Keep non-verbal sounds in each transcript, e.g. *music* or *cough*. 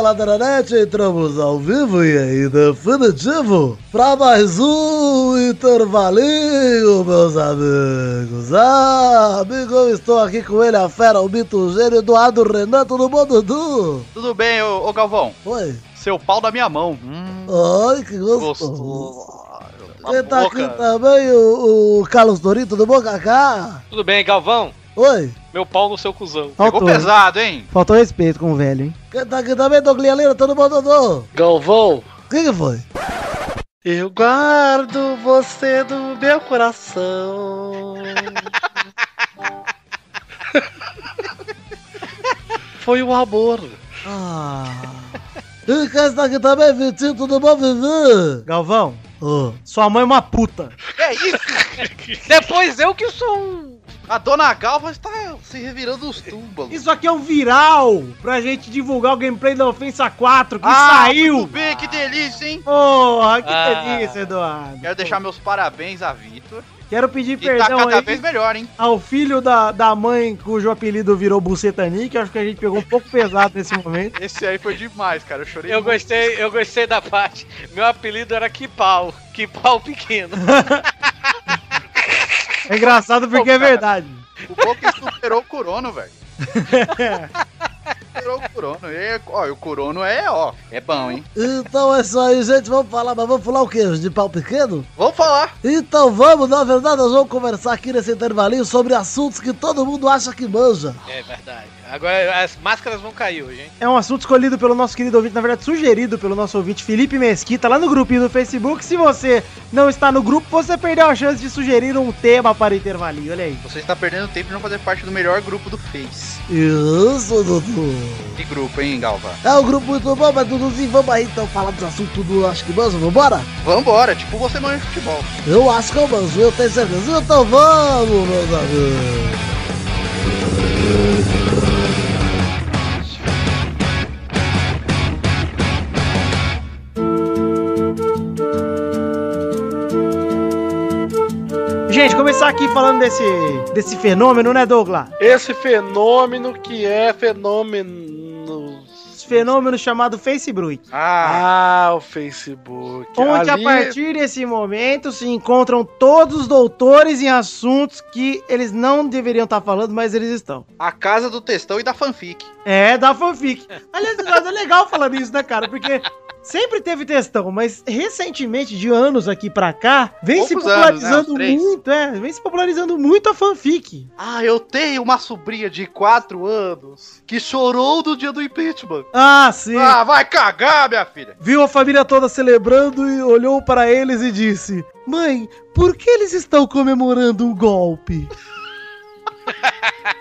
amigos do Peladranet, entramos ao vivo e em definitivo para mais um intervalinho, meus amigos. Ah, amigo, eu estou aqui com ele, a fera, o mito, o gênio, Eduardo Renan, tudo bom, Dudu? Tudo bem, ô, ô Galvão? Oi. Seu pau da minha mão. Hum, Ai, que gostoso. gostoso. Tá aqui também, o, o Carlos Dorito, tudo bom, Cacá? Tudo bem, Galvão? Oi. Meu pau no seu cuzão. Pegou Faltou, pesado, hein? faltou respeito com o velho, hein? Tá aqui também, Douglas tudo bom, Dudu? Galvão, O que que foi? eu guardo você no meu coração. *laughs* Foi o amor. Ah. E quem está aqui também, Vitinho, tudo bom, Vivi? Galvão, Ô, sua mãe é uma puta. É isso? *laughs* Depois eu que sou um. A dona Galva está se revirando os túmbalos. Isso aqui é um viral pra gente divulgar o gameplay da Ofensa 4 que Ah, saiu. muito bem, que delícia, hein? Porra, que Ah. delícia, Eduardo. Quero deixar meus parabéns a Vitor. Quero pedir Que tá perdão cada aí vez melhor, hein? ao filho da, da mãe cujo apelido virou Bucetani, que acho que a gente pegou um pouco pesado nesse momento. Esse aí foi demais, cara. Eu chorei. Eu muito. gostei, eu gostei da parte. Meu apelido era Kipau. Kipau pequeno. É engraçado porque é verdade. O Boca superou o Corono, velho. *laughs* superou o Corono. E, ó, o Corono é, ó, é bom, hein? Então é isso aí, gente. Vamos falar, mas vamos falar o quê? De pau pequeno? Vamos falar. Então vamos, na verdade, nós vamos conversar aqui nesse intervalinho sobre assuntos que todo mundo acha que manja. É verdade. Agora as máscaras vão cair hoje, hein? É um assunto escolhido pelo nosso querido ouvinte, na verdade sugerido pelo nosso ouvinte Felipe Mesquita, lá no grupinho do Facebook. Se você não está no grupo, você perdeu a chance de sugerir um tema para o intervalinho. Olha aí. Você está perdendo tempo de não fazer parte do melhor grupo do Face. Isso, Dudu. Que grupo, hein, Galva? É um grupo muito bom, mas Duduzinho, vamos aí então falar dos assuntos do Acho que Manja, vambora? Vambora, tipo você manja futebol. Eu acho que eu manjo, eu tenho certeza. Então vamos, meus amigos. Começar aqui falando desse, desse fenômeno, né, Douglas? Esse fenômeno que é fenômeno. Fenômeno chamado Facebook. Ah, Ah, o Facebook. Onde Ali- a partir desse momento se encontram todos os doutores em assuntos que eles não deveriam estar falando, mas eles estão. a casa do textão e da fanfic. É, da fanfic. Aliás, é legal falando isso, né, cara? Porque sempre teve textão, mas recentemente, de anos aqui pra cá, vem se Poucos anos, né? popularizando Uns três. muito, é, vem se popularizando muito a fanfic. Ah, eu tenho uma sobrinha de 4 anos que chorou no dia do impeachment. Ah, sim. Ah, vai cagar, minha filha. Viu a família toda celebrando e olhou para eles e disse: Mãe, por que eles estão comemorando um golpe? *laughs*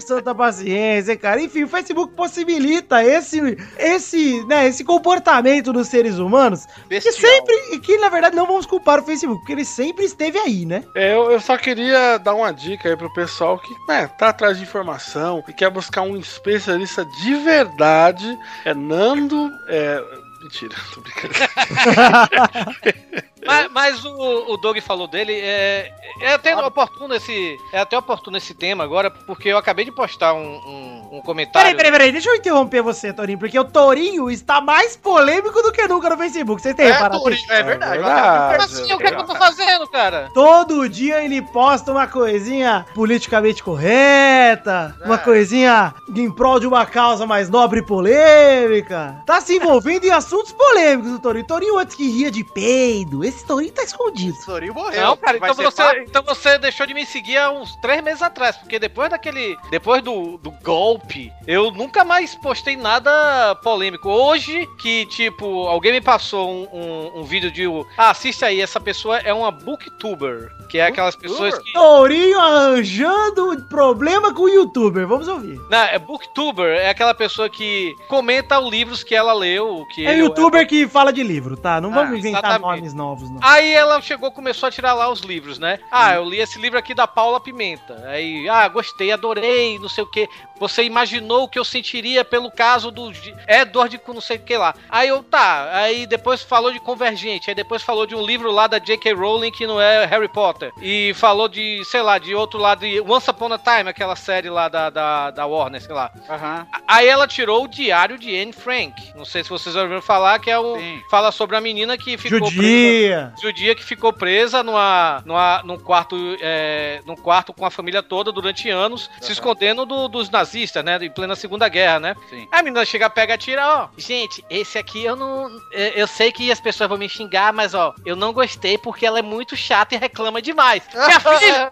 Santa paciência, cara. Enfim, o Facebook possibilita esse, esse, né, esse comportamento dos seres humanos que Bestial. sempre, e que na verdade não vamos culpar o Facebook, porque ele sempre esteve aí, né? É, eu, eu só queria dar uma dica aí pro pessoal que né, tá atrás de informação e quer buscar um especialista de verdade. É Nando. É. Mentira, *laughs* tô brincando. *laughs* Mas, mas o, o Doug falou dele, é, é até oportuno esse. É até oportuno esse tema agora, porque eu acabei de postar um, um, um comentário. Peraí, peraí, peraí, deixa eu interromper você, Torinho, porque o Torinho está mais polêmico do que nunca no Facebook. Vocês têm É, reparado? Torinho, é verdade. verdade. Mas assim, o que, é que eu tô fazendo, cara? Todo dia ele posta uma coisinha politicamente correta, uma É. coisinha em prol de uma causa mais nobre e polêmica. Tá se envolvendo em assuntos polêmicos, o Torinho. Torinho antes que ria de peido. Esse Torinho tá escondido. O Torinho morreu. Não, cara, então você, papo. então você deixou de me seguir há uns três meses atrás, porque depois daquele. Depois do, do golpe, eu nunca mais postei nada polêmico. Hoje, que, tipo, alguém me passou um, um, um vídeo de. Ah, assiste aí, essa pessoa é uma booktuber. Que é aquelas pessoas que. Tourinho arranjando problema com o youtuber. Vamos ouvir. Não, é booktuber, é aquela pessoa que comenta os livros que ela leu. Que É youtuber que fala de livro, tá? Não vamos Ah, inventar exatamente. nomes novos novos, não. Aí ela chegou, começou a tirar lá os livros, né? Ah, eu li esse livro aqui da Paula Pimenta. Aí, ah, gostei, adorei, não sei o que. Você imaginou o que eu sentiria pelo caso do G- Edward com não sei o que lá. Aí eu, tá. Aí depois falou de Convergente. Aí depois falou de um livro lá da J.K. Rowling que não é Harry Potter. E falou de, sei lá, de outro lado de Once Upon a Time, aquela série lá da, da, da Warner, sei lá. Aham. Aí ela tirou o diário de Anne Frank. Não sei se vocês ouviram falar, que é o. Sim. Fala sobre a menina que ficou presa. Judia! Judia que ficou presa numa, numa, num, quarto, é, num quarto com a família toda durante anos, se escondendo do- dos nazistas, né? Em plena Segunda Guerra, né? Sim. A menina chega, pega, tira, ó. Gente, esse aqui eu não. Eu, sei que as pessoas vão me xingar, mas ó, eu não gostei porque ela é muito chata e reclama demais. *laughs* Minha filha!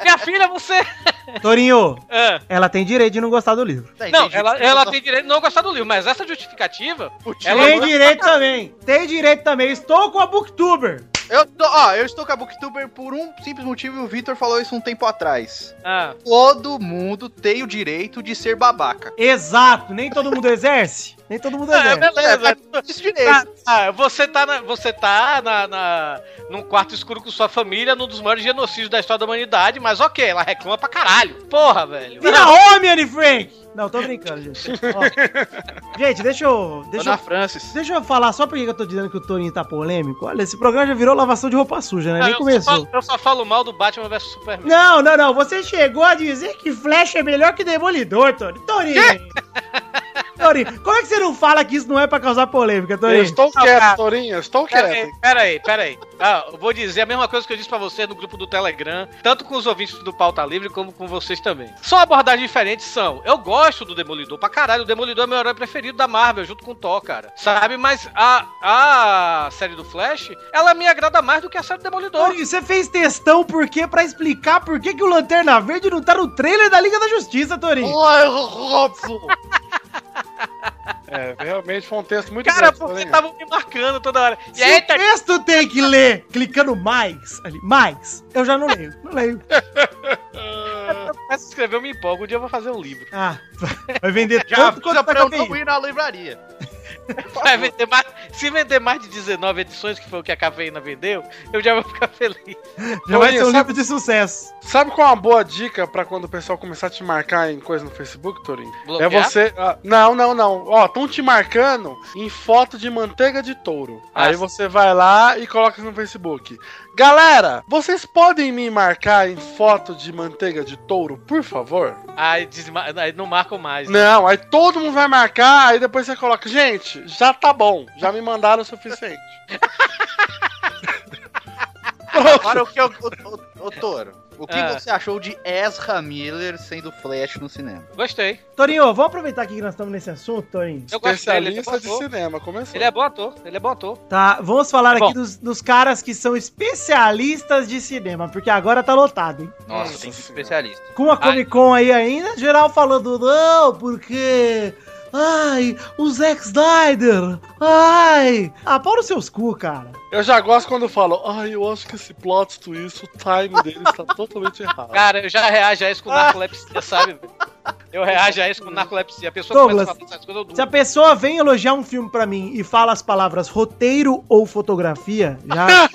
Minha filha, você. Torinho, *laughs* Ah. ela tem direito de não gostar do livro. Tá, Não, ela, ela tem direito de não gostar do livro, mas essa justificativa. Ela tem direito também. Tem direito também. Estou com a Booktuber. Eu, tô, ó, eu estou com a Booktuber por um simples motivo e o Vitor falou isso um tempo atrás. Ah, Todo mundo tem o direito de ser babaca. Exato. Nem todo mundo exerce. Nem todo mundo é, exerce. beleza. Esse direito. Ah, você tá, na, você tá na, na, num quarto escuro com sua família, num dos maiores genocídios da história da humanidade, mas ok, ela reclama pra caralho. Porra, velho. Vira homem, Anne Frank! Não, tô brincando, gente. *laughs* Ó. Gente, deixa eu. Deixa Dona eu, Francis. deixa eu falar só porque eu tô dizendo que o Torinho tá polêmico. Olha, esse programa já virou lavação de roupa suja, né? Não, Nem eu, só começou. falo, eu só falo mal do Batman vs Superman. Não, não, não. Você chegou a dizer que Flash é melhor que Demolidor, Tony. *laughs* Torinho! Torinho, como é que você não fala que isso não é pra causar polêmica, Eu Torinho? estou Não, quieto, cara. Torinho, eu estou Pera quieto. aí, pera aí, pera aí. Ah, eu vou dizer a mesma coisa que eu disse pra você no grupo do Telegram, tanto com os ouvintes do Pauta Livre como com vocês também. Só abordagens diferentes são. Eu gosto do Demolidor pra caralho. O Demolidor é meu herói preferido da Marvel, junto com o Thor, cara. Sabe? Mas a, a série do Flash, ela me agrada mais do que a série do Demolidor. Torinho, você fez textão por quê? Pra explicar por que, que o Lanterna Verde não tá no trailer da Liga da Justiça, Torinho. Oi, Robson. *laughs* É, realmente foi um texto muito Cara, grande, porque estavam me marcando toda hora. E Se aí, o texto tem que ler clicando mais, ali, mais, eu já não leio, não leio. *laughs* começa a escrever, eu me empolgo. Um dia eu vou fazer um livro. Ah, vai vender *laughs* Já tanto quanto tá pra eu não ir na livraria. Vai vender mais, se vender mais de 19 edições, que foi o que a cafeína vendeu, eu já vou ficar feliz. Já vai ser um livro de sucesso. Sabe qual é uma boa dica pra quando o pessoal começar a te marcar em coisa no Facebook? Bloquear? É você. ah, não, não, não. Ó, estão te marcando em foto de manteiga de touro. Ah, Aí sim. você vai lá e coloca no Facebook. Galera, vocês podem me marcar em foto de manteiga de touro, por favor? Aí, desma- aí não marcam mais. né? Não, aí todo mundo vai marcar, aí depois você coloca, gente, já tá bom, já me mandaram o suficiente. *laughs* Agora o que eu. Ô, ô, ô, Toro, o que Ah. você achou de Ezra Miller sendo Flash no cinema? Gostei. Torinho, vamos aproveitar aqui que nós estamos nesse assunto, Torinho. Eu ele é bom de cinema, começou. Ele é bom ator, ele é bom ator. Tá, vamos falar Bom. aqui dos, dos caras que são especialistas de cinema, porque agora tá lotado, hein? Nossa, Nossa tem senhora. especialista. Com a Comic Con aí ainda, geral falando, não, porque. Ai, o Zack Snyder! Ai! Ah, pau nos seus cu, cara. Eu já gosto quando falam, ai, eu acho que esse plot twist, o time dele está *laughs* totalmente errado. Cara, eu já reajo a isso com *laughs* narcolepsia, sabe? Eu reajo a isso com narcolepsia. A pessoa Douglas, começa a falar essas coisas, eu Se a pessoa vem elogiar um filme pra mim e fala as palavras roteiro ou fotografia, já. *laughs*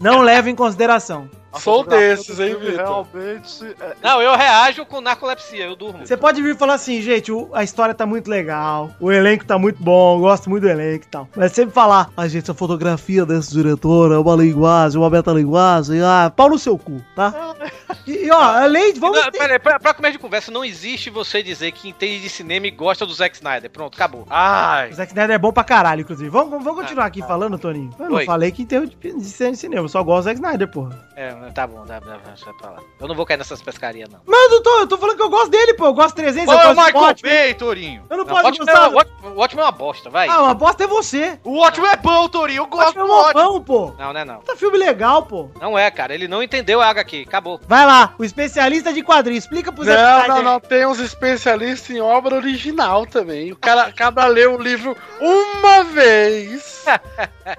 não leva em consideração. Sou desses, hein, Vitor? Realmente. é- Não, eu reajo com narcolepsia, eu durmo. Você pode vir falar assim, gente, o- a história tá muito legal, o elenco tá muito bom, eu gosto muito do elenco e tal. Mas sempre falar, a gente, a fotografia desse diretor é uma linguagem, uma metalinguagem, ah, pau no seu cu, tá? *laughs* E, e, ó, além de. Vamos Não, ter- pera aí, pra, pra começo de conversa, não existe você dizer que entende de cinema e gosta do Zack Snyder. Pronto, acabou. Ai, O Zack Snyder é bom pra caralho, inclusive. Vamos, vamos, continuar aqui falando, Toninho. Eu não Oi. falei que tem de, cinema, eu só gosto do Zack Snyder, porra. É, tá bom, dá, dá, deixa pra lá. Eu não vou cair nessas pescarias, não. Mas eu tô, eu tô falando que eu gosto dele, pô. Eu gosto de 300, Pô, eu é o gosto Michael Watchmen. Bay, Torinho. Eu não Não, posso ótimo, gostar. é, o ótimo- é uma bosta, vai. Ah, uma bosta é você. O ótimo é bom, Torinho. Eu O gosto ótimo é do um ótimo. bom, pô. Não, não é não. Tá filme legal, pô. Não é, cara. Ele não entendeu a HQ. Acabou. Vai lá, o especialista de quadrinhos. Explica pro Zack não, não, não, tem uns especialistas em obra original também. O cara, cada lê o livro uma vez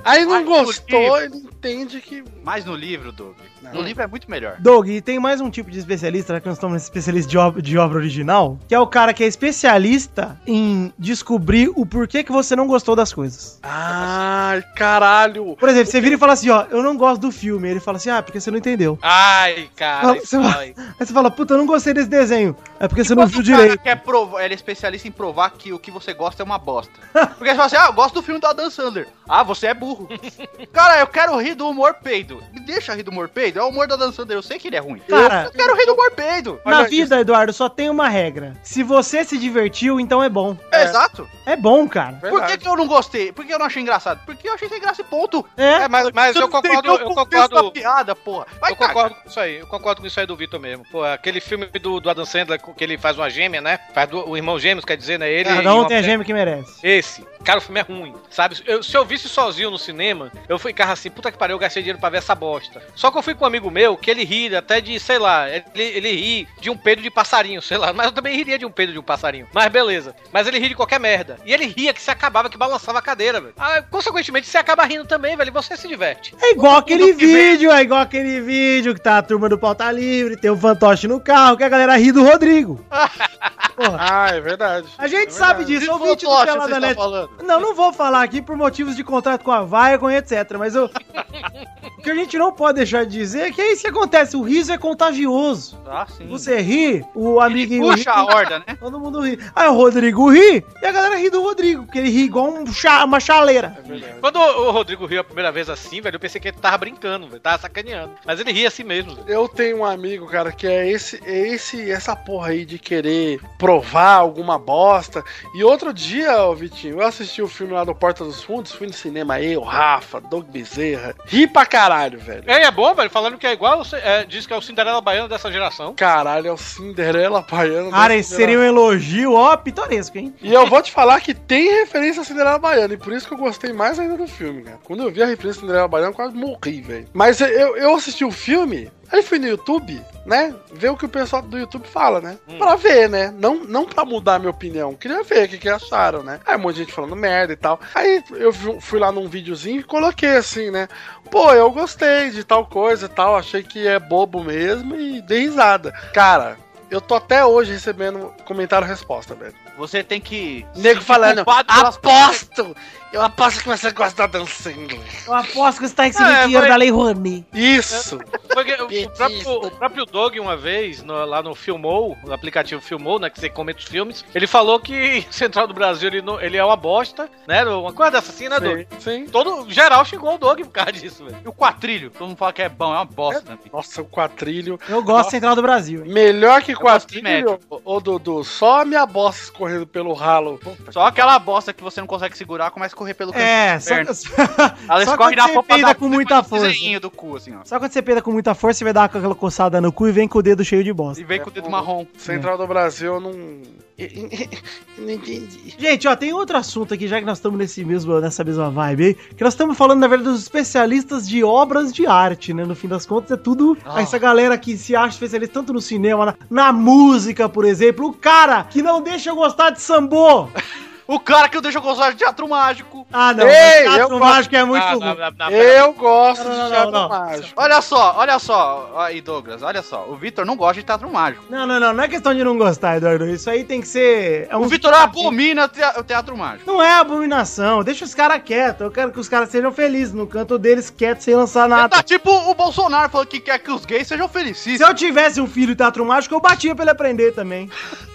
Aí não Mas gostou, ele entende que. Mas no livro, Doug. Não. No livro é muito melhor. Doug, e tem mais um tipo de especialista, que nós estamos nesse especialista de obra, de obra original, que é o cara que é especialista em descobrir o porquê que você não gostou das coisas. Ai, caralho. Por exemplo, você vira e fala assim, ó, eu não gosto do filme. Ele fala assim, ah, porque você não entendeu. Ai, cara, você vai- vai. Aí você fala, puta, eu não gostei desse desenho. É porque você não viu o cara direito. quer provar, ele é especialista em provar que o que você gosta é uma bosta. Porque você fala assim, ah, eu gosto do filme do Adam Sandler. Ah, você é burro. *laughs* cara, eu quero rir do humor peido. Me deixa rir do humor peido. É o humor do Adam Sandler, eu sei que ele é ruim. Cara, eu quero rir do humor peido. Na Olha vida, Eduardo, só tem uma regra. Se você se divertiu, então é bom. É, Exato. É bom, cara. Por que, que eu não gostei? Por que eu não achei engraçado? Porque eu achei sem graça e ponto. É. É, mas, mas eu concordo, o eu da concordo. piada, porra. Vai, Eu cara. concordo com isso aí, eu concordo com isso aí do Vitor mesmo. Pô, aquele filme do, do Adam Sandler que ele faz uma gêmea, né? Faz do- o irmão gêmeos, quer dizer, né? Ele Cada um tem a gêmea que merece. Esse. Cara, o filme é ruim, sabe? Eu- se eu visse sozinho no cinema, eu ficava assim, puta que pariu, eu gastei dinheiro pra ver essa bosta. Só que eu fui com um amigo meu que ele ri até de, sei lá, ele, ele ri de um peido de passarinho, sei lá. *laughs* Mas eu também riria de um peido de um passarinho. Mas beleza. Mas ele ri de qualquer merda. E ele ria que se acabava, que balançava a cadeira, velho. Ah, consequentemente, você acaba rindo também, velho. E você se diverte. É igual aquele que vem- vídeo, é igual aquele vídeo que tá a turma do pauta livre, tem o fantoche no carro, que a galera ri do Rodrigo. *laughs* Porra, Ah, é verdade. a gente É sabe verdade. disso, Que ouvinte do fantoche Pelada Net. falando? Não, não vou falar aqui por motivos de contrato com a Viacom etc, mas eu... *laughs* o que a gente não pode deixar de dizer é que é isso que acontece, o riso é contagioso. Ah, sim. Você ri, o amiguinho ri, Puxa a horda, né? todo mundo ri. Aí o Rodrigo ri, e a galera ri do Rodrigo, porque ele ri igual um cha- uma chaleira. É. Quando o Rodrigo riu a primeira vez assim, velho, eu pensei que ele tava brincando, velho. Tava sacaneando. Mas ele ria assim mesmo, velho. Eu tenho um amigo, cara, que é esse, é esse, essa porra aí de querer provar alguma bosta. E outro dia, ó, Vitinho, eu assisti o filme lá do Porta dos Fundos, fui no cinema eu, Rafa, Doug Bezerra. Ri pra caralho, velho. É, é bom, velho, falando que é igual, é, diz que é o Cinderela Baiano dessa geração. Caralho, é o Cinderela Baiano. Cara, dessa esse seria um elogio, ó, pitoresco, hein? E eu vou te falar que tem referência a Cinderela Baiana, e por isso que eu gostei mais ainda do filme, cara. Quando eu vi a referência a Cinderela Baiana, eu quase morri, velho. Mas eu, eu assisti o filme, aí fui no YouTube, né? Ver o que o pessoal do YouTube fala, né? Hum. Pra ver, né? Não, não pra mudar a minha opinião. Queria ver o que, que acharam, né? Aí um monte de gente falando merda e tal. Aí eu fui lá num videozinho e coloquei assim, né? Pô, eu gostei de tal coisa e tal. Achei que é bobo mesmo e dei risada. Cara. Eu tô até hoje recebendo comentário-resposta, velho. Você tem que. Nego falando, aposto! Eu aposto que você gosta da Dan Sandler. Eu aposto que você tá recebendo É, dinheiro vai- da Lei Rouanet. Isso! Porque o, próprio, o próprio Doug, uma vez, no- lá no Filmou, no aplicativo Filmou, né, que você comenta os filmes, ele falou que *laughs* Central do Brasil, ele, não- ele é uma bosta, né, uma coisa dessa assim, né, Doug? Sim, sim. Todo, geral chegou o Doug por causa disso, velho. E o quatrilho? Todo mundo fala que é bom, é uma bosta também. Nossa, o quadrilho. Eu gosto Central do Brasil, hein? Melhor que de quadrilho, ô ô, Dudu, só a minha bosta escorrendo pelo ralo. Só aquela bosta que você não consegue segurar começa a correr pelo canto. É, *laughs* só, Ela só escorre quando na você peida da com muita força. desenho do cu, assim, ó. Só quando você peida com muita força, você vai dar aquela coçada no cu e vem com o dedo cheio de bosta. E vem com o dedo marrom. Central do Brasil, eu não. *laughs* não entendi. Gente, ó, tem outro assunto aqui, já que nós estamos nesse mesmo, nessa mesma vibe aí, que nós estamos falando, na verdade, dos especialistas de obras de arte, né? No fim das contas, é tudo essa galera que se acha especialista tanto no cinema, na, na música, por exemplo. O cara que não deixa eu gostar de sambô. *laughs* O cara que eu deixo gostar de teatro mágico. Ah, não. Ei, teatro gosto- mágico é muito Ah, não, não, não, Eu gosto Não, não, de teatro não. mágico. Olha só, olha só. Aí, Douglas, olha só. O Vitor não gosta de teatro mágico. Não, não, não. Não é questão de não gostar, Eduardo. Isso aí tem que ser. É O um Vitor abomina o tea- o teatro mágico. Não é abominação. Deixa os caras quietos. Eu quero que os caras sejam felizes no canto deles, quietos, sem lançar nada. Tá tipo o Bolsonaro falando que quer que os gays sejam Se felicíssimos. eu tivesse um filho teatro mágico, eu batia pra ele aprender também. *laughs*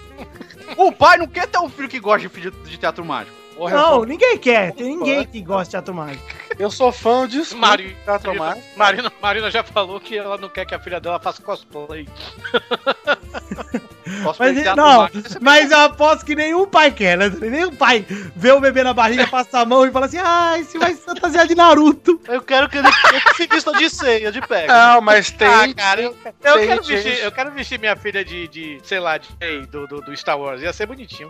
O pai não quer ter um filho que gosta de, de teatro mágico. Porra, Não, sou- ninguém quer. Tem ninguém que gosta de teatro mágico. Eu sou fã disso. Mari- Teatro mágico. Marina, Marina já falou que ela não quer que a filha dela faça cosplay. *laughs* Posso Mas, fazer teatro não, mas eu aposto que nenhum pai quer, né? Nenhum pai vê o bebê na barriga, *laughs* passa a mão e fala assim: ai, se vai fantasiar de Naruto. Eu quero que ele se vista de ceia, de pega. Não, mas tem. Ah, cara, eu, eu tem quero gente- vestir, eu quero vestir minha filha de, de sei lá, de do, do, do Star Wars. Ia ser bonitinho.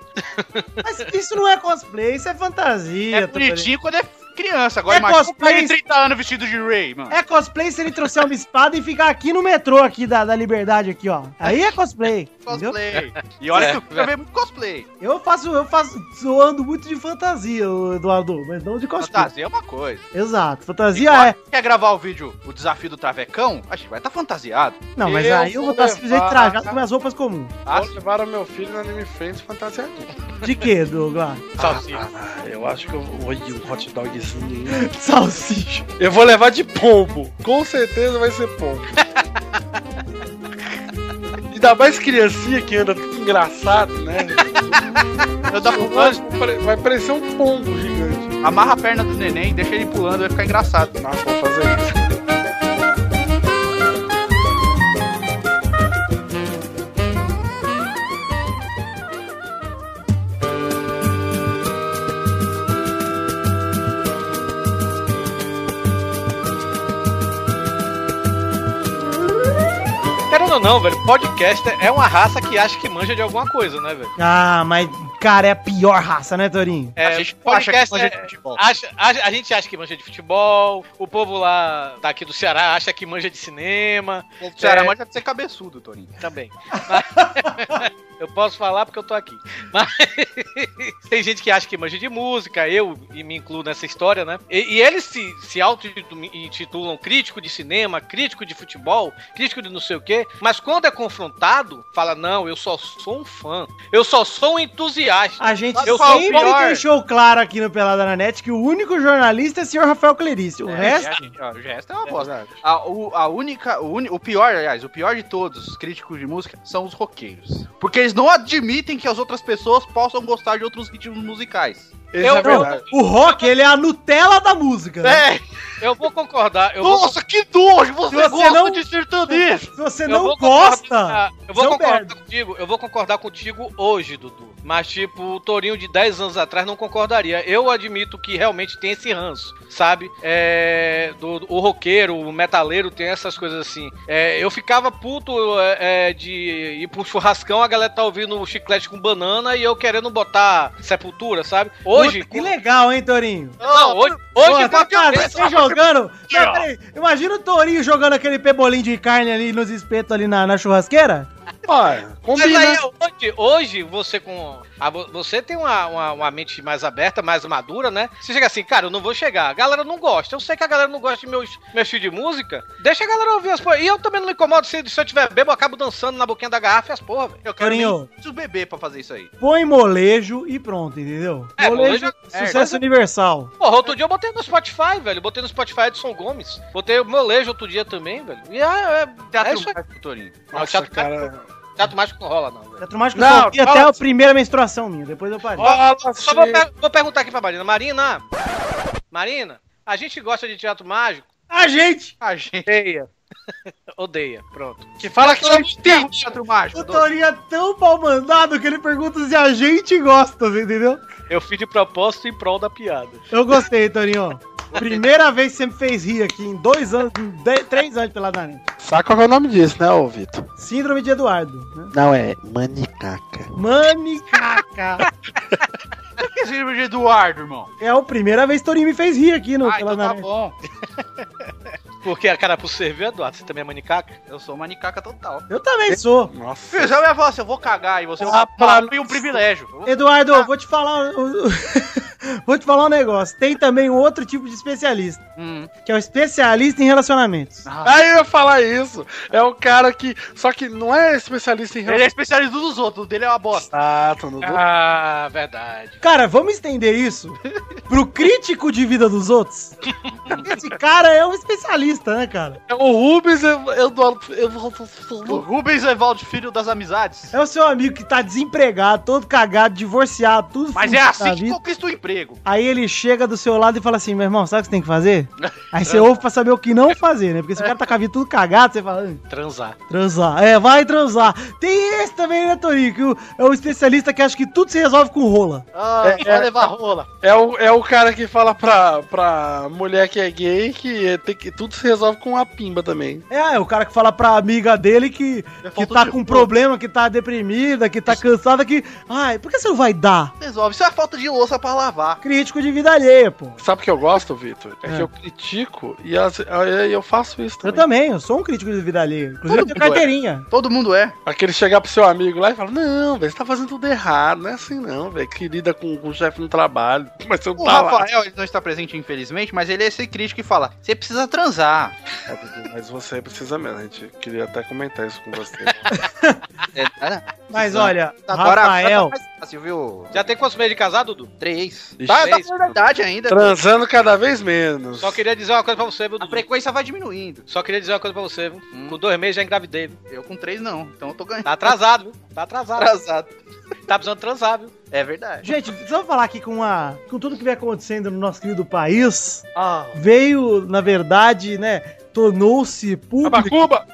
Mas isso não é cosplay, isso é fantasia. É Totorino. bonitinho quando é criança. Agora É imagina cosplay. cara de 30 anos vestido de Ray, mano. É cosplay se ele trouxer uma espada e ficar aqui no metrô aqui da, da Liberdade aqui, ó. Aí é cosplay? *laughs* Cosplay. E olha É, que eu vejo muito cosplay. Eu faço, eu faço, eu ando muito de fantasia, Eduardo, mas não de cosplay. Fantasia é uma coisa. Exato, fantasia é. Quer gravar o vídeo, o desafio do travecão? A gente vai estar fantasiado. Não, mas Eu aí eu vou vou estar simplesmente trajado com minhas roupas comuns. Ah, Vou levar o meu filho no Anime Friends fantasiadinho. De quê, Douglas? Salsicha. Ah, eu acho que eu vou ir um hot dogzinho. Salsicha. Eu vou levar de pombo. Com certeza vai ser pombo. *laughs* Ainda mais criancinha que anda tudo engraçado, né? eu dá pulando, vai parecer um pombo gigante. amarra a perna do neném, deixa ele pulando, vai ficar engraçado. Nossa, vou fazer isso. Não, velho, podcaster é uma raça que acha que manja de alguma coisa, né, velho? Ah, mas, cara, é a pior raça, né, Torinho? É, a gente acha que manja é- de futebol. acha- acha- a gente acha que manja de futebol, o povo lá daqui do Ceará acha que manja de cinema. O Ceará É. manja de ser cabeçudo, Torinho. Também. Mas- *laughs* eu posso falar porque eu tô aqui. Mas *laughs* tem gente que acha que manja de música, eu e me incluo nessa história, né? E, e eles se, se auto-intitulam crítico de cinema, crítico de futebol, crítico de não sei o quê, mas quando é confrontado, fala: não, eu só sou um fã, eu só sou um entusiasta. A gente Eu sou o sempre pior. deixou claro aqui no Pelada na Net que o único jornalista é o senhor Rafael Clerice. O É, resto. é, ó, o resto é uma bosta. A, a única, o, o pior, aliás, o pior de todos os críticos de música são os roqueiros. Porque eles não admitem que as outras pessoas possam gostar de outros ritmos musicais. Eu- é verdade. O rock, ele é a Nutella da música. né? É! Eu vou concordar. Eu vou Nossa, que nojo! Você, você gosta não- de sertanejo! Se você Eu não vou gosta. Eu vou concordar merda. contigo, eu vou concordar contigo hoje, Dudu. Mas, tipo, o Torinho de 10 anos atrás não concordaria. Eu admito que realmente tem esse ranço, sabe? É, do, o roqueiro, o metaleiro tem essas coisas assim. É, eu ficava puto é, é, de ir pro churrascão, a galera tá ouvindo chiclete com banana e eu querendo botar sepultura, sabe? Hoje. Puta, que legal, hein, Torinho? Não, hoje, hoje Pô, tá, com a cara, cabeça- você jogando. Não, peraí, imagina o Torinho jogando aquele pebolinho de carne ali nos espetos ali na, na churrasqueira. Olha, Mas combina. aí, hoje, hoje você com. A- você tem uma, uma, uma mente mais aberta, mais madura, né? Você chega assim, cara, eu não vou chegar. A galera não gosta. Eu sei que a galera não gosta de meus, meus filhos de música. Deixa a galera ouvir as porra. E eu também não me incomodo se, se eu tiver bebo, eu acabo dançando na boquinha da garrafa e as porra, velho. Eu quero Torinho. nem preciso beber pra fazer isso aí. Põe molejo e pronto, entendeu? É, molejo, molejo é- sucesso universal. Porra, outro dia eu botei no Spotify, velho. Botei no Spotify Edson Gomes. Botei o meu lejo outro dia também, velho. E é, é, é Teatro isso aí. Torinho. Não, Nossa, teatro, cara. Teatro mágico não rola, não, velho. Teatro mágico Não, só vi até a primeira menstruação minha, depois eu parei. Só vou, per- vou perguntar aqui pra Marina. Marina, Marina, a gente gosta de teatro mágico? A gente! A gente. Odeia. *laughs* Odeia, pronto. Que fala que não entende. Teatro mágico. O Torinho é tão mal mandado que ele pergunta se a gente gosta, entendeu? Eu fiz de propósito em prol da piada. Eu gostei, Torinho. Primeira vez que você me fez rir aqui em dois anos, em de- três anos pela Dani. Sabe qual é o nome disso, né, ô Vitor? Síndrome de Eduardo. Né? Não, é manicaca. Manicaca. *laughs* Por que esse livro de Eduardo, irmão? É a primeira vez que o Torinho me fez rir aqui no Ah, pela então tá bom. *laughs* Porque, cara, pro servir, Eduardo, você também é manicaca? Eu sou manicaca total. Eu também sou. Nossa. Filho, você vai falar assim, eu vou cagar e você Ah, ah, pra- um privilégio. Eu vou- Eduardo, vou te falar. *laughs* vou te falar um negócio. Tem também um outro tipo de especialista, Hum. que é o especialista em relacionamentos. Aí eu ia falar isso. É o cara que. Só que não é especialista em Ele é especialista dos outros, o dele é uma bosta. Ah, tô no. Ah, verdade. Cara, vamos estender isso pro crítico de vida dos outros? *laughs* Esse cara é um especialista, né, cara? É o Rubens Eduardo. O Rubens Evaldo, filho das amizades. É o seu amigo que tá desempregado, todo cagado, divorciado, tudo Mas é assim que conquista o emprego. Aí ele chega do seu lado e fala assim: meu irmão, sabe o que você tem que fazer? *laughs* Aí você ouve pra saber o que não fazer, né? Porque se o cara tá com a vida tudo cagado, você fala, "Ah, Transar. transar. É, vai transar. Tem esse também, né, Torinho? Que o- é o especialista que acha que tudo se resolve com rola. Ah, É, vai é. levar rola. É o, é o cara que fala pra, pra mulher que é gay que, tem que tudo se resolve com a pimba também. É, é o cara que fala pra amiga dele que, que falta tá de com roupa. problema, que tá deprimida, que tá cansada, que. Ai, por que você não vai dar? Resolve. Isso é falta de louça pra lavar. Provar. Crítico de vida alheia, pô. Sabe o que eu gosto, Vitor? É, É. que eu critico e as- aí eu faço isso Eu também. também, eu sou um crítico de vida alheia. Inclusive, eu Todo tenho mundo é. carteirinha. Todo mundo é. Aquele chegar pro seu amigo lá e falar: Não, velho, você tá fazendo tudo errado. Não é assim, não, velho. Que lida com, com o chefe no trabalho. *laughs* Mas não O tá lá. Rafael, ele não está presente, infelizmente, mas ele é esse crítico que fala: você precisa transar. É, Mas você precisa mesmo. A gente queria até comentar isso com você. *laughs* É, é, Mas olha, agora Rafael, tá viu? Já tem quantos meses de casado, Dudu? Três. Tá, tá Três. por verdade ainda. Transando cada vez menos. Só queria dizer uma coisa pra você, viu, A Dudu? frequência vai diminuindo. Só queria dizer uma coisa pra você, viu? Hum. Com dois meses já engravidei, viu? Eu com três não, então eu tô ganhando. Tá atrasado, viu? Tá atrasado. atrasado. Tá precisando transar, viu? É verdade. gente, precisamos falar aqui com, a, com tudo que vem acontecendo no nosso querido país. Ah. Veio, na verdade, né, tornou-se público,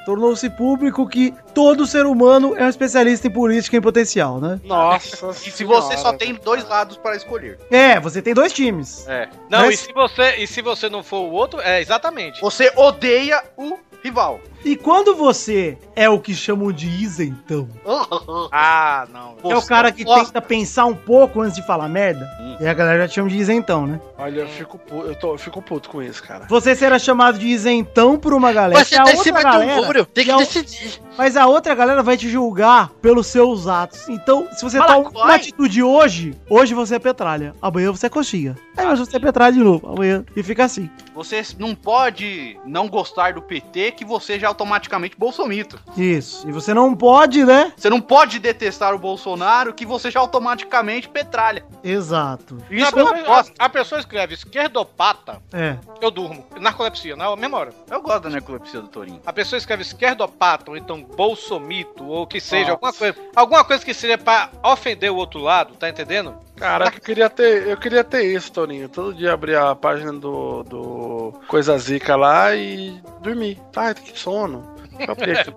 tornou-se público que todo ser humano é um especialista em política em potencial, né? Nossa E se você só tem dois lados para escolher. É, você tem dois times. É. Não, Mas- e, se você, e se você não for o outro, é exatamente. Você odeia o rival. E quando você é o que chamam de isentão, *laughs* Ah, não. é o cara que Nossa. tenta pensar um pouco antes de falar merda, Hum. e a galera já te chama de isentão, né? Olha, eu fico, pu- eu, tô, eu fico puto com isso, cara. Você será chamado de isentão por uma galera. Você e a tá em outra do galera- muro, tem que a- decidir. Mas a outra galera vai te julgar pelos seus atos. Então, se você Malacoy. toma uma atitude hoje, hoje você é petralha. Amanhã você é coxinha. Aí hoje você é petralha de novo. Amanhã. E fica assim. Você não pode não gostar do PT que você já é automaticamente bolsomito. Isso. E você não pode, né? Você não pode detestar o Bolsonaro que você já automaticamente petralha. Exato. Isso a, eu pessoa, a, a pessoa escreve esquerdopata, É. eu durmo. Narcolepsia, na mesma hora. Eu gosto da narcolepsia do Torinho. A pessoa escreve esquerdopata, ou então bolsomito, ou que seja, Nossa. alguma coisa. Alguma coisa que seja pra ofender o outro lado, tá entendendo? Caraca, eu queria ter, eu queria ter isso, Toninho. Todo dia abrir a página do, do Coisa Zica lá e dormir. Ai, que sono. *laughs*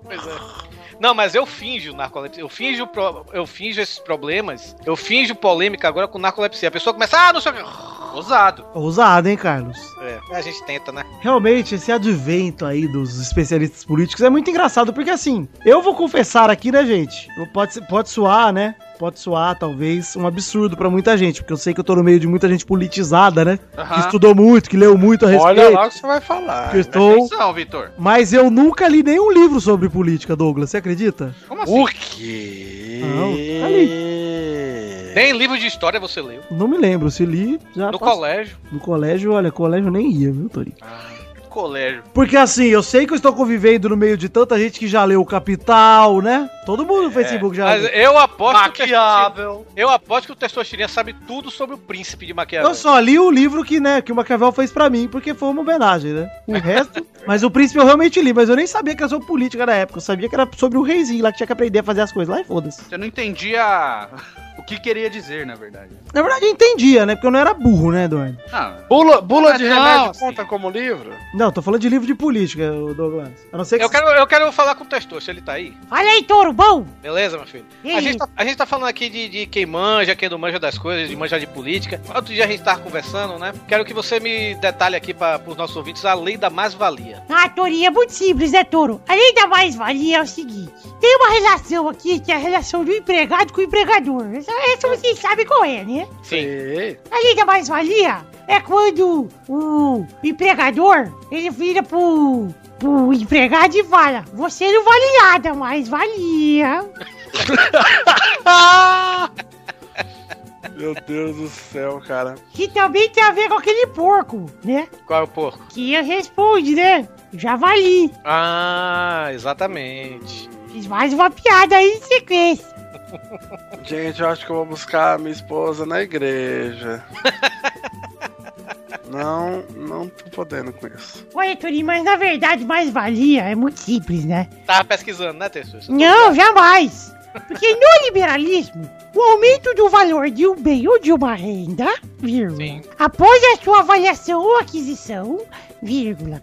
Pois é. Não, mas eu finjo narcolepsia. Eu finjo, pro- eu finjo esses problemas. Eu finjo polêmica agora com narcolepsia. A pessoa começa, ah, não sei o que. Ousado. Ousado, hein, Carlos? É, a gente tenta, né? Realmente, esse advento aí dos especialistas políticos é muito engraçado, porque assim, eu vou confessar aqui, né, gente? Pode, pode soar, né? Pode soar, talvez, um absurdo pra muita gente, porque eu sei que eu tô no meio de muita gente politizada, né? Que Aham. estudou muito, que leu muito a respeito. Olha lá o que você vai falar. que eu Presta estou... atenção, Vitor. Mas eu nunca li nenhum livro sobre política, Douglas, você acredita? Como assim? O quê? Não, Nem livro de história você leu. Não me lembro, se li, já No passou. colégio. No colégio, olha, colégio nem ia, viu, Tori? Colégio. Porque assim, eu sei que eu estou convivendo no meio de tanta gente que já leu o Capital, né? Todo mundo no Facebook já Mas leu. eu aposto que Maquiável. eu aposto que o Testosterona sabe tudo sobre o príncipe de Maquiavel. Eu só li o livro que, né, que o Maquiavel fez pra mim, porque foi uma homenagem, né? O *laughs* resto. mas o príncipe eu realmente li, mas eu nem sabia que era sobre política na época. Eu sabia que era sobre o reizinho lá que tinha que aprender a fazer as coisas lá e foda-se. Você não entendia que queria dizer, na verdade. Na verdade, eu entendia, né? Porque eu não era burro, né, Eduardo? Ah, Bula, bula de Não, remédio sim. conta como livro? Não, tô falando de livro de política, Douglas. A não ser que. Eu quero, eu quero falar com o Testor, se ele tá aí. Olha aí, touro, bom! Beleza, meu filho? E A aí? gente, tá, a gente tá falando aqui de, de quem manja, quem não manja das coisas, de manjar de política. Outro dia a gente tava conversando, né? Quero que você me detalhe aqui para os nossos ouvintes a lei da mais-valia. Ah, Torinho, é muito simples, né, Touro? A lei da mais-valia é o seguinte: tem uma relação aqui que é a relação do empregado com o empregador. Essa, essa vocês sabem qual é, né? Sim. A lei da mais-valia é quando o empregador ele vira pro, pro empregado e fala: Você não vale nada, mas valia. Meu Deus do céu, cara. Que também tem a ver com aquele porco, né? Qual é o porco? Que responde, né? Já vali. Ah, exatamente. Fiz mais uma piada aí em sequência. Gente, eu acho que eu vou buscar minha esposa na igreja. *laughs* Não, não tô podendo com isso. Olha, Torinho, mas na verdade mais valia é muito simples, né? Tava pesquisando, né, Testor? Não, jamais! Porque no liberalismo, o aumento do valor de um bem ou de uma renda, vírgula, Sim. após a sua avaliação ou aquisição, vírgula,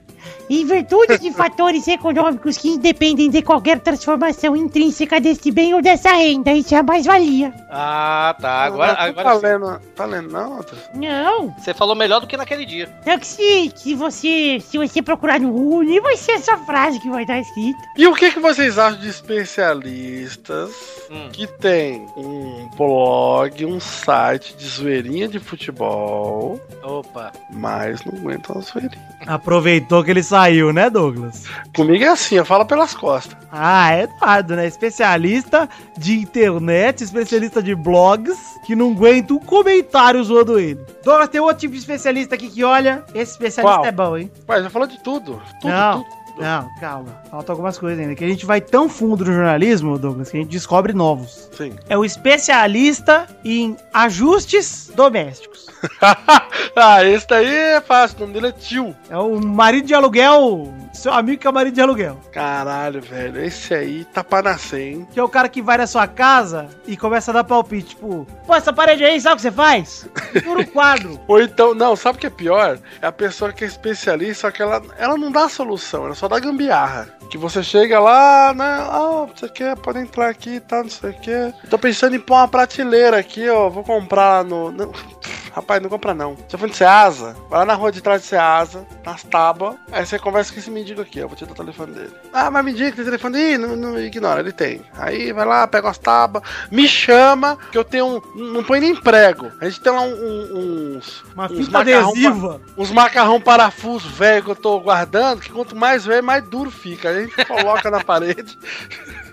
em virtude de *laughs* fatores econômicos que independem de qualquer transformação intrínseca desse bem ou dessa renda. Isso é a mais-valia. Ah, tá. Agora, não, não agora tá sim. lendo, tá lendo não? Não. Você falou melhor do que naquele dia. Só que se, se você se você procurar no Google, nem vai ser essa frase que vai estar escrita. E o que, que vocês acham de especialistas Hum. que tem um blog, um site de zoeirinha de futebol, Opa. mas não aguentam a zoeirinha? Aproveitou que ele saiu, né, Douglas? Comigo é assim, eu falo pelas costas. Ah, é Eduardo, né? Especialista de internet, especialista de blogs, que não aguenta um comentário zoando ele. Douglas, tem outro tipo de especialista aqui que olha. Esse especialista Qual? é bom, hein? Mas já falou de tudo. Tudo, Não. tudo. Não, calma. Faltam algumas coisas ainda. Que a gente vai tão fundo no jornalismo, Douglas, que a gente descobre novos. Sim. É o especialista em ajustes domésticos. *laughs* ah, esse daí é fácil, o nome dele é tio. É o marido de aluguel, seu amigo que é o marido de aluguel. Caralho, velho, esse aí tá pra nascer, hein? Que é o cara que vai na sua casa e começa a dar palpite, tipo, pô, essa parede aí, sabe o que você faz? Fura o quadro. *laughs* Ou então, não, sabe o que é pior? É a pessoa que é especialista, só que ela, ela não dá solução, ela só dá gambiarra. Que você chega lá, né? Ah, você quer, pode entrar aqui e tal, não sei o que. Tô pensando em pôr uma prateleira aqui, ó. Vou comprar no. não, *laughs* rapaz, não compra não. Você foi no Ceasa, vai lá na rua de trás de Ceasa, nas tábuas. Aí você conversa com esse mendigo aqui, ó. Vou te dar o telefone dele. Ah, mas mendigo, tem telefone? Ih, não, não ignora, ele tem. Aí vai lá, pega umas tábuas, me chama, que eu tenho um. Não põe nem prego. A gente tem lá um- um- uns. Uma uns fita adesiva. uns macarrão parafuso velho que eu tô guardando, que quanto mais velho, mais duro fica. A gente coloca na parede. *laughs*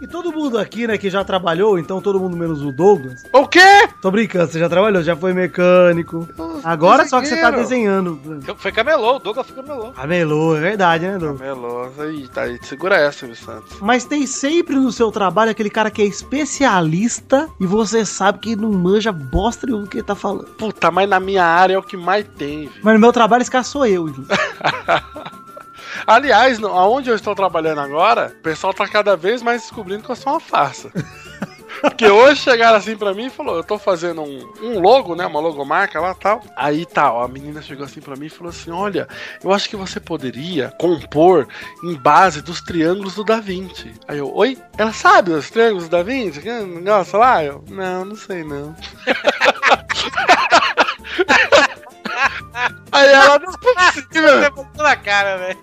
E todo mundo aqui, né, que já trabalhou, então todo mundo menos o Douglas. O quê? Tô brincando, você já trabalhou, já foi mecânico. Agora só que você tá desenhando. Foi camelô, o Douglas foi camelô. Camelô, é verdade, né, Douglas? Melosa aí, tá aí. Segura essa, Silvio Santos. Mas tem sempre no seu trabalho aquele cara que é especialista e você sabe que não manja bosta nenhuma do que ele tá falando. Puta, mas na minha área é o que mais tem, viu? Mas no meu trabalho esse cara sou eu, gente. *laughs* Aliás, no- aonde eu estou trabalhando agora, o pessoal tá cada vez mais descobrindo que eu sou uma farsa. *laughs* Porque hoje chegaram assim pra mim e falou: Eu tô fazendo um, um logo, né? Uma logomarca lá e tal. Aí tá, ó, a menina chegou assim pra mim e falou assim: Olha, eu acho que você poderia compor em base dos triângulos do Da Vinci. Aí eu, oi? Ela sabe os triângulos do Da Vinci? Que negócio lá? Eu, não, não sei não. *laughs* Aí ela, não é *laughs* possível. Você botou na cara, velho.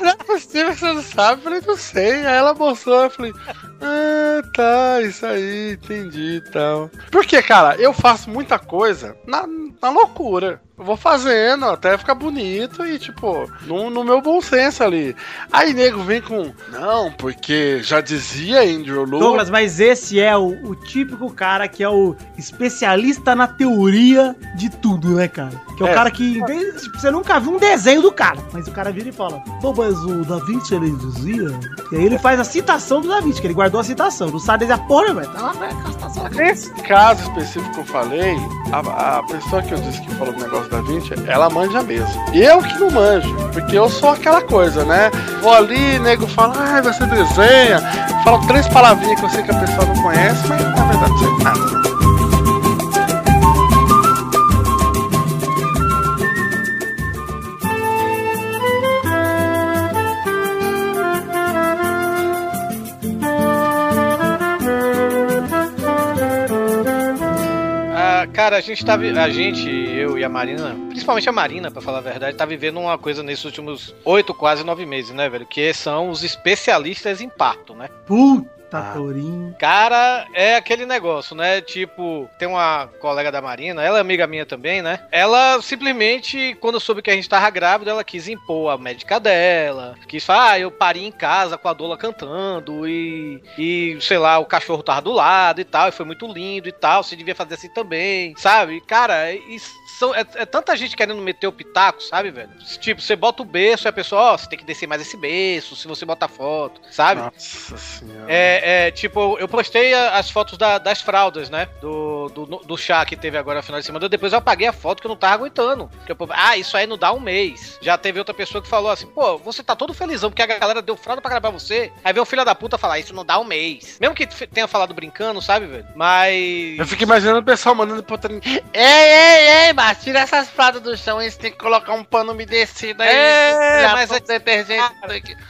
Não é possível você não sabe. Eu falei, não sei. Aí ela mostrou, eu falei, ah, tá, isso aí, entendi e tal. Porque, cara, eu faço muita coisa na, na loucura. Eu vou fazendo até ficar bonito e, tipo, no, no meu bom senso ali. Aí nego vem com, não, porque já dizia Andrew Lu. Douglas, mas esse é o, o típico cara que é o especialista na teoria de tudo, né, cara? Que é o É. cara que, em vez, tipo, você nunca viu um desenho do cara, mas o cara vira e fala, pô, mas o Da Vinci ele dizia. E aí ele faz a citação do Da Vinci, que ele guardou a citação. Não sabe dizer a porra, velho. Tá lá, velho, a citação. Nesse caso específico que eu falei, a, a pessoa que eu disse que falou do negócio da Vinci, ela manja mesmo. Eu que não manjo, porque eu sou aquela coisa, né? Vou ali, nego fala, ai, você desenha. Falo três palavrinhas que eu sei que a pessoa não conhece, mas na verdade não sei nada. né? Cara, a gente tá. A gente, eu e a Marina, principalmente a Marina, pra falar a verdade, tá vivendo uma coisa nesses últimos oito, quase nove meses, né, velho? Que são os especialistas em parto, né? Puta, Ah. Tourinho. Cara, é aquele negócio, né? Tipo, tem uma colega da Marina, ela é amiga minha também, né? Ela simplesmente, quando soube que a gente tava grávida, ela quis impor a médica dela. Quis falar, ah, eu pari em casa com a Dola cantando e, e, sei lá, o cachorro tava do lado e tal, e foi muito lindo e tal, você devia fazer assim também, sabe? Cara, isso são, é, é tanta gente querendo meter o pitaco, sabe, velho? Tipo, você bota o berço e a pessoa, ó, você tem que descer mais esse berço, se você bota foto, sabe? Nossa senhora. É, é, tipo, eu postei as fotos da- das fraldas, né? Do, do, do chá que teve agora no final de semana. Depois eu apaguei a foto que eu não tava aguentando. Ah, isso aí não dá um mês. Já teve outra pessoa que falou assim, pô, você tá todo felizão porque a galera deu fralda pra gravar você. Aí vem o filho da puta falar, isso não dá um mês. Mesmo que tenha falado brincando, sabe, velho? Mas. Eu fico imaginando o pessoal mandando pro trem. Ei, ei, ei, Tira essas pratas do chão e você tem que colocar um pano umedecido aí. É, mas é- detergente.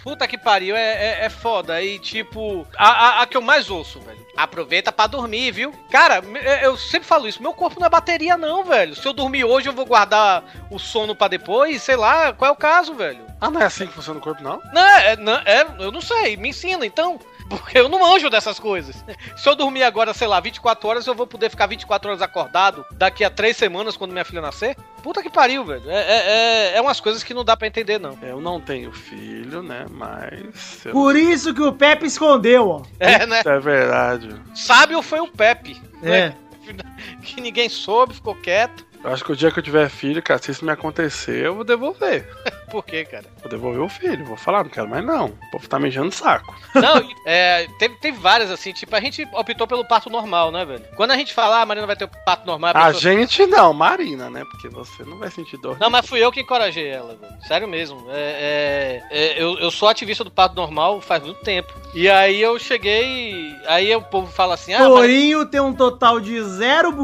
Puta que pariu, é, é, é foda. E tipo, a, a, a que eu mais ouço, velho. Aproveita pra dormir, viu? Cara, me- eu sempre falo isso. Meu corpo não é bateria, não, velho. Se eu dormir hoje, eu vou guardar o sono pra depois. Sei lá, qual é o caso, velho? Ah, não é assim que funciona o corpo, não? Não, é, não, é, eu não sei. Me ensina, então. Porque eu não manjo dessas coisas. *laughs* Se eu dormir agora, sei lá, 24 horas, eu vou poder ficar 24 horas acordado daqui a 3 semanas, quando minha filha nascer? Puta que pariu, velho. É, é, é, é umas coisas que não dá pra entender, não. Eu não tenho filho, né? Mas. eu- Por isso que o Pepe escondeu, ó. É, né? É verdade. Sábio foi o Pepe. É. né? *laughs* Que ninguém soube, ficou quieto. Eu acho que o dia que eu tiver filho, cara, se isso me acontecer, eu vou devolver. *laughs* Por quê, cara? Vou devolver o filho. Vou falar, não quero mais não. O povo tá mijando o saco. Não, é, teve, teve várias, assim, tipo, a gente optou pelo parto normal, né, velho? Quando a gente fala, ah, a Marina vai ter o parto normal, a A pessoa... gente não, Marina, né? Porque você não vai sentir dor. Não, mas fui eu que encorajei ela, velho. Sério mesmo. É, é, é, eu, eu sou ativista do parto normal faz muito tempo. E aí eu cheguei. Aí o povo fala assim: ah, mas Torinho tem um total de zero b...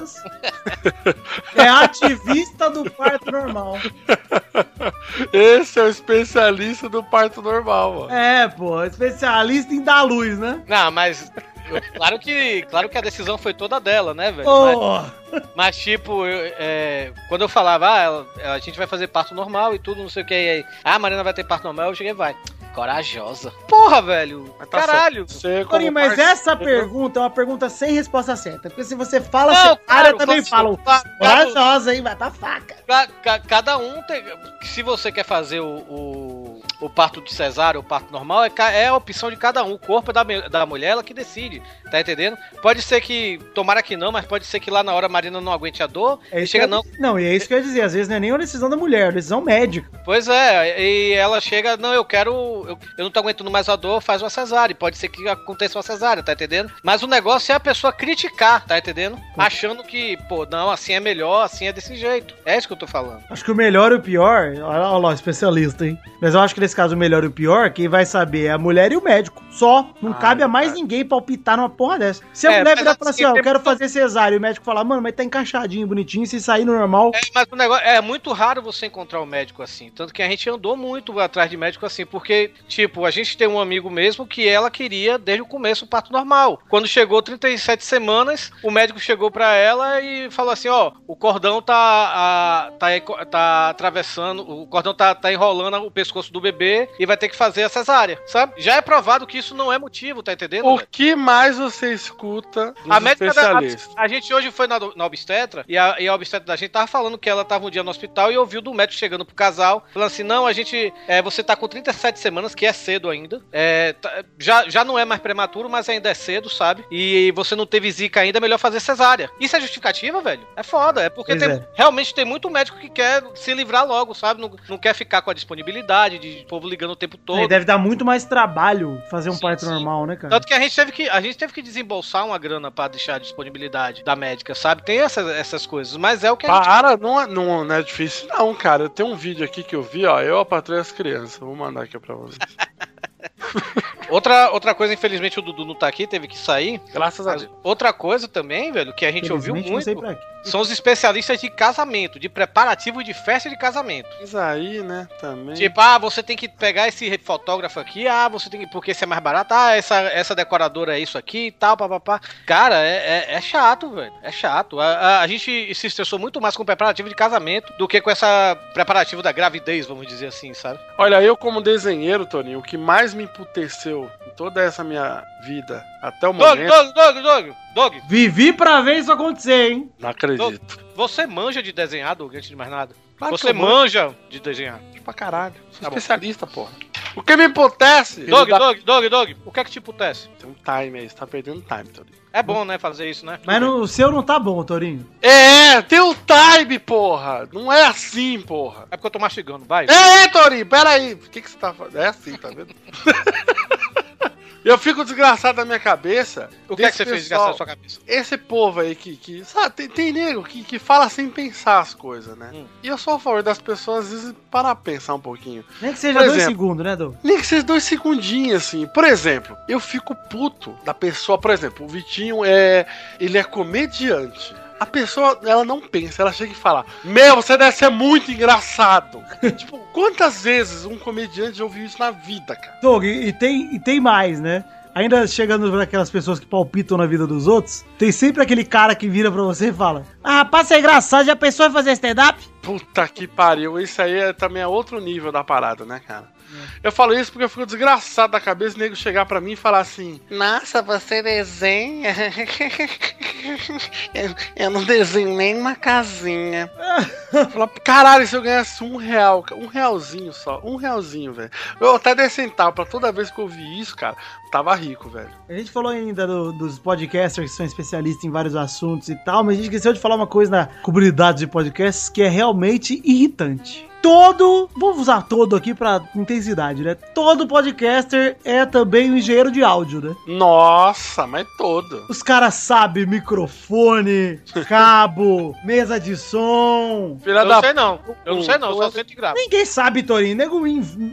*laughs* É ativista do parto normal. Esse é o especialista do parto normal, mano. É, pô, especialista em dar luz, né? Não, mas. claro que, claro que a decisão foi toda dela, né, velho? Mas- Ô, Mas, tipo, eu, é, quando eu falava, ah, a gente vai fazer parto normal e tudo, não sei o que, e aí, ah, a Marina vai ter parto normal, eu cheguei, vai. Corajosa. Porra, velho. Mas tá Caralho. Você, mas parceiro- essa pergunta é uma pergunta sem resposta certa. Porque se você fala Não, cesárea, claro, também claro, falam. claro, Corajosa, hein? Vai pra faca. Ca- ca- cada um tem. Se você quer fazer o, o, o parto de cesárea, o parto normal, é, é a opção de cada um. O corpo é da, da mulher, ela que decide. Tá entendendo? Pode ser que. Tomara que não, mas pode ser que lá na hora a Marina não aguente a dor. É chega, eu- não. Não, e é isso que eu ia dizer. Às vezes não é nem uma decisão da mulher, é uma decisão médica. Pois é, e ela chega, não, eu quero. Eu, eu não tô aguentando mais a dor, faz uma cesárea. Pode ser que aconteça uma cesárea, tá entendendo? Mas o negócio é a pessoa criticar, tá entendendo? Achando que, pô, não, assim é melhor, assim é desse jeito. É isso que eu tô falando. Acho que o melhor e o pior, olha olha lá, o especialista, hein? Mas eu acho que nesse caso o melhor e o pior, quem vai saber é a mulher e o médico. Só. Não Ah, cabe a mais cara. ninguém palpitar numa porra dessa. Se a É, mulher virar e falar assim, assim, ó, eu quero fazer cesárea, e o médico falar, mano, mas tá encaixadinho, bonitinho, se sair no normal. É, mas o negócio é muito raro você encontrar um médico assim. Tanto que a gente andou muito atrás de médico assim, porque, tipo, a gente tem um amigo mesmo que ela queria desde o começo o parto normal. Quando chegou 37 semanas, o médico chegou pra ela e falou assim: ó, o cordão tá, a- tá, tá atravessando, o cordão tá, tá enrolando o pescoço do bebê e vai ter que fazer a cesárea, sabe? Já é provado que isso não é motivo, tá entendendo? O velho? que mais você escuta dos A médica da, a, especialistas? a gente hoje foi na, na obstetra e a, e a obstetra da gente tava falando que ela tava um dia no hospital e ouviu do médico chegando pro casal, falando assim: não, a gente. é, você tá com 37 semanas, que é cedo ainda. É, tá- já, já não é mais prematuro, mas ainda é cedo, sabe? E você não teve zika ainda, é melhor fazer cesárea. Isso é justificativa, velho? É foda. É porque tem- é. realmente tem muito médico que quer se livrar logo, sabe? Não, não quer ficar com a disponibilidade de povo ligando o tempo todo. E deve dar muito mais trabalho fazer um Sim, parto sim. normal, né, cara? Tanto que a gente teve que a gente teve que desembolsar uma grana pra deixar a disponibilidade da médica, sabe? Tem essas, essas coisas, mas é o que a gente Para, não é, não, não é difícil, não, cara. Tem um vídeo aqui que eu vi, ó. Eu apatrei as crianças. Vou mandar aqui pra vocês. *laughs* Outra, outra coisa, infelizmente o Dudu não tá aqui, teve que sair. Graças a Deus. outra coisa também, velho, que a gente ouviu muito, são os especialistas de casamento, de preparativo de festa de casamento. Isso aí, né, também. Tipo, ah, você tem que pegar esse fotógrafo aqui, ah, você tem que. Porque esse é mais barato, ah, essa, essa decoradora é isso aqui e tal, papapá. Cara, é, é, é chato, velho. É chato. A, a, a gente se estressou muito mais com o preparativo de casamento do que com essa preparativo da gravidez, vamos dizer assim, sabe? Olha, eu como desenheiro, Toninho, o que mais me emputeceu em toda essa minha vida até o Dog, momento... Dog, Dog, Dog, Dog, Vivi pra ver isso acontecer, hein? Não acredito. você manja de desenhar, Dog, antes de mais nada? Claro você manja de desenhar. pra caralho. Sou Tá bom. especialista, porra. O que me emputece... Dog, Dog, Dog, Dog, Dog, o que é que te putece? Tem um time aí, você tá perdendo time, Toninho. É bom, né, fazer isso, né? Mas no- o seu não tá bom, Torinho. É, tem o time, porra. Não é assim, porra. É porque eu tô mastigando, vai. É, é, Torinho, peraí. O que, que você tá fazendo? É assim, tá vendo? *laughs* Eu fico desgraçado na minha cabeça. O que é que você fez pessoal- gastar na sua cabeça? Esse povo aí que. que sabe, tem, tem nego que, que fala sem pensar as coisas, né? Hum. E eu sou a favor das pessoas, às vezes, parar pra pensar um pouquinho. Nem que seja Por dois exemplo. segundos, né, Doug? Nem que seja dois segundinhos, assim. Por exemplo, eu fico puto da pessoa. Por exemplo, o Vitinho é. Ele é comediante. A pessoa, ela não pensa, ela chega e fala: Meu, você deve ser muito engraçado. *laughs* tipo, quantas vezes um comediante já ouviu isso na vida, cara? Doug, e, tem, e tem mais, né? Ainda chegando para aquelas pessoas que palpitam na vida dos outros, tem sempre aquele cara que vira pra você e fala: Ah, rapaz, é engraçado, já pensou em fazer stand-up? Puta que pariu, isso aí é, também é outro nível da parada, né, cara? Eu falo isso porque eu fico desgraçado da cabeça o nego chegar pra mim e falar assim: Nossa, você desenha? *laughs* eu, eu não desenho nem uma casinha. *laughs* Fala, Caralho, se eu ganhasse um real, um realzinho só, um realzinho, velho. Eu até dei centavo pra toda vez que eu vi isso, cara, tava rico, velho. A gente falou ainda do- dos podcasters que são especialistas em vários assuntos e tal, mas a gente esqueceu de falar uma coisa na comunidade de podcasts que é realmente irritante. Todo, vou usar todo aqui pra intensidade, né? Todo podcaster é também um engenheiro de áudio, né? Nossa, mas todo. Os caras sabem microfone, cabo, *laughs* mesa de som. Filha Eu da não sei não. Eu não sei não, eu só Eu- sento e gravo. Ninguém sabe, Torinho. Nego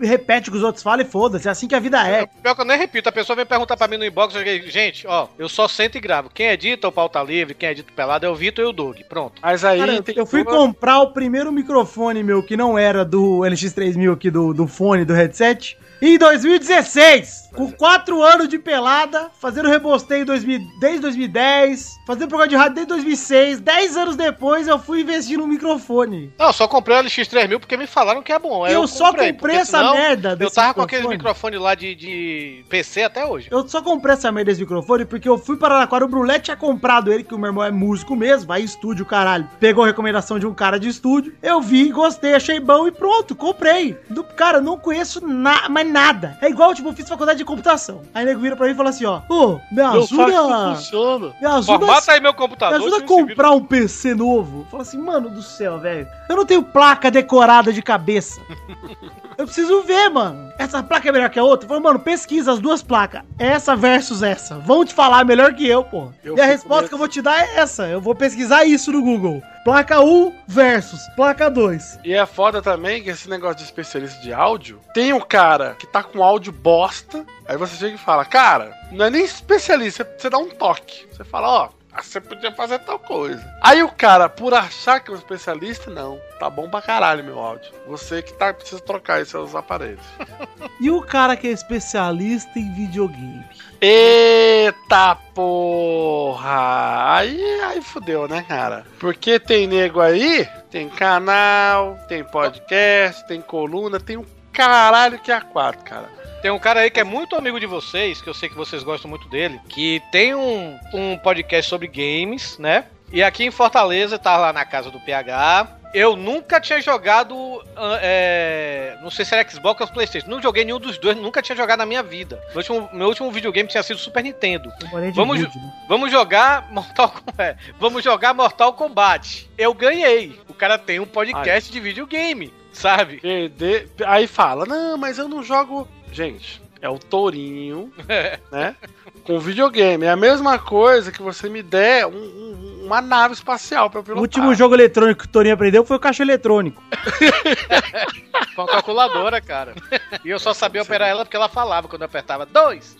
repete o que os outros falam e foda-se. É assim que a vida é. Pior que eu nem repito, a pessoa vem perguntar pra mim no inbox, eu digo, gente, ó, eu só sento e gravo. Quem edita o pauta livre, quem edita o pelado é o Vitor e o Doug. Pronto. Mas aí Cara, tem eu fui comprar o primeiro microfone meu que não era do LX3000 aqui, do, do fone, do headset, em 2016. Com 4 anos de pelada, fazendo rebosteio em 2000 desde 2010, fazendo programa de rádio desde 2006. 10 anos depois eu fui investir no microfone. Não, eu só comprei o LX3000 porque me falaram que é bom. aí eu, só comprei porque essa merda Eu desse tava com aquele microfone. microfone lá de, de PC até hoje. Eu só comprei essa merda desse microfone porque eu fui para Araraquara, o Brulé tinha comprado ele, que o meu irmão é músico mesmo, vai em estúdio, caralho. Pegou a recomendação de um cara de estúdio, eu vi, gostei, achei bom e pronto, comprei. Do, cara, não conheço na, mais nada. É igual, tipo, eu fiz faculdade de computação. Aí o nego vira pra mim e fala assim, ó, ô, me Meu saco ajuda... funciona. Me ajuda, Formata aí meu me computador. ajuda a comprar um PC novo. Fala assim, mano do céu, velho. Eu não tenho placa decorada de cabeça. *laughs* Eu preciso ver, mano. Essa placa é melhor que a outra? Fala, mano, pesquisa as duas placas. Essa versus essa. Vão te falar melhor que eu, pô. Eu e a resposta que eu vou te dar é essa. Eu vou pesquisar isso no Google. Placa 1 versus placa 2. E é foda também que esse negócio de especialista de áudio, tem um cara que tá com áudio bosta, aí você chega e fala, cara, não é nem especialista, você dá um toque. Você fala, ó, você podia fazer tal coisa. Aí o cara, por achar que é um especialista, não, tá bom pra caralho meu áudio. Você que tá, precisa trocar esses seus aparelhos. *laughs* E o cara que é especialista em videogame? Eita porra! Aí, aí fudeu, né, cara? Porque tem nego aí, tem canal, tem podcast, tem coluna, tem um caralho que é a quatro, cara. Tem um cara aí que é muito amigo de vocês, que eu sei que vocês gostam muito dele, que tem um, um podcast sobre games, né? E aqui em Fortaleza, tá lá na casa do PH. Eu nunca tinha jogado. ah, é, não sei se era Xbox ou Playstation. Não joguei nenhum dos dois, nunca tinha jogado na minha vida. Meu último, meu último videogame tinha sido Super Nintendo. Vamos Wood, né? Vamos jogar Mortal Kombat. *laughs* Vamos jogar Mortal Kombat. Eu ganhei. O cara tem um podcast de videogame, sabe? Aí fala, não, mas eu não jogo. Gente, é o tourinho, né? Com videogame. É a mesma coisa que você me der um- um- uma nave espacial pra eu O pilotar. último jogo eletrônico que o Torinho aprendeu foi o caixa eletrônico. *laughs* Com a calculadora, cara. E eu só sabia operar ela porque ela falava quando eu apertava dois.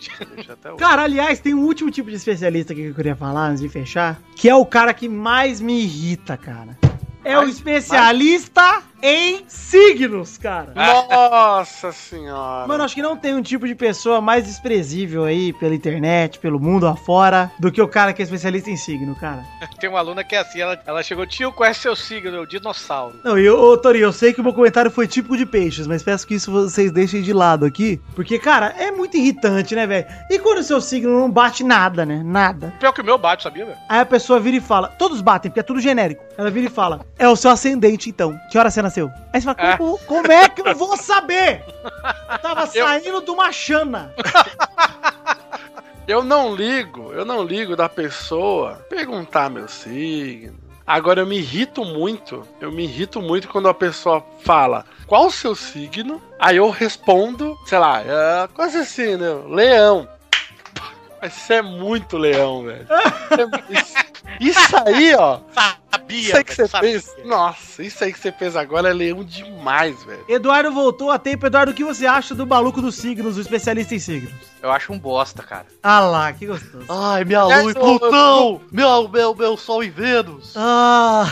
Cara, aliás, tem um último tipo de especialista aqui que eu queria falar antes de fechar, que é o cara que mais me irrita, cara. É o Mais- especialista em signos, cara. *laughs* Nossa senhora. Mano, acho que não tem um tipo de pessoa mais desprezível aí pela internet, pelo mundo afora, do que o cara que é especialista em signo, cara. *laughs* Tem uma aluna que é assim, ela, ela chegou, tio, qual é seu signo? Eu, dinossauro. Não, e ô, Torinho, eu sei que o meu comentário foi típico de peixes, mas peço que isso vocês deixem de lado aqui, porque, cara, é muito irritante, né, velho? E quando o seu signo não bate nada, né? Nada. Pior que o meu bate, sabia, velho? Aí a pessoa vira e fala, todos batem, porque é tudo genérico. Ela vira e fala, é o seu ascendente, então. Que hora você nasceu? Aí você fala, como, como é que eu vou saber? *laughs* Eu tava saindo de uma chana. *laughs* Eu não ligo, eu não ligo da pessoa perguntar meu signo. Agora eu me irrito muito, eu me irrito muito quando a pessoa fala qual o seu signo, aí eu respondo, sei lá, é, quase assim, né? Leão. Mas isso é muito leão, velho. *laughs* É- Isso, isso aí, ó. Isso aí que você fez. Nossa, isso aí que você fez agora é leão demais, velho. Eduardo voltou a tempo. Eduardo, o que você acha do maluco dos signos, o especialista em signos? Eu acho um bosta, cara. Ah lá, que gostoso. Ai, minha É, lua e eu- Plutão! Meu, meu, meu Sol e Vênus! Ah,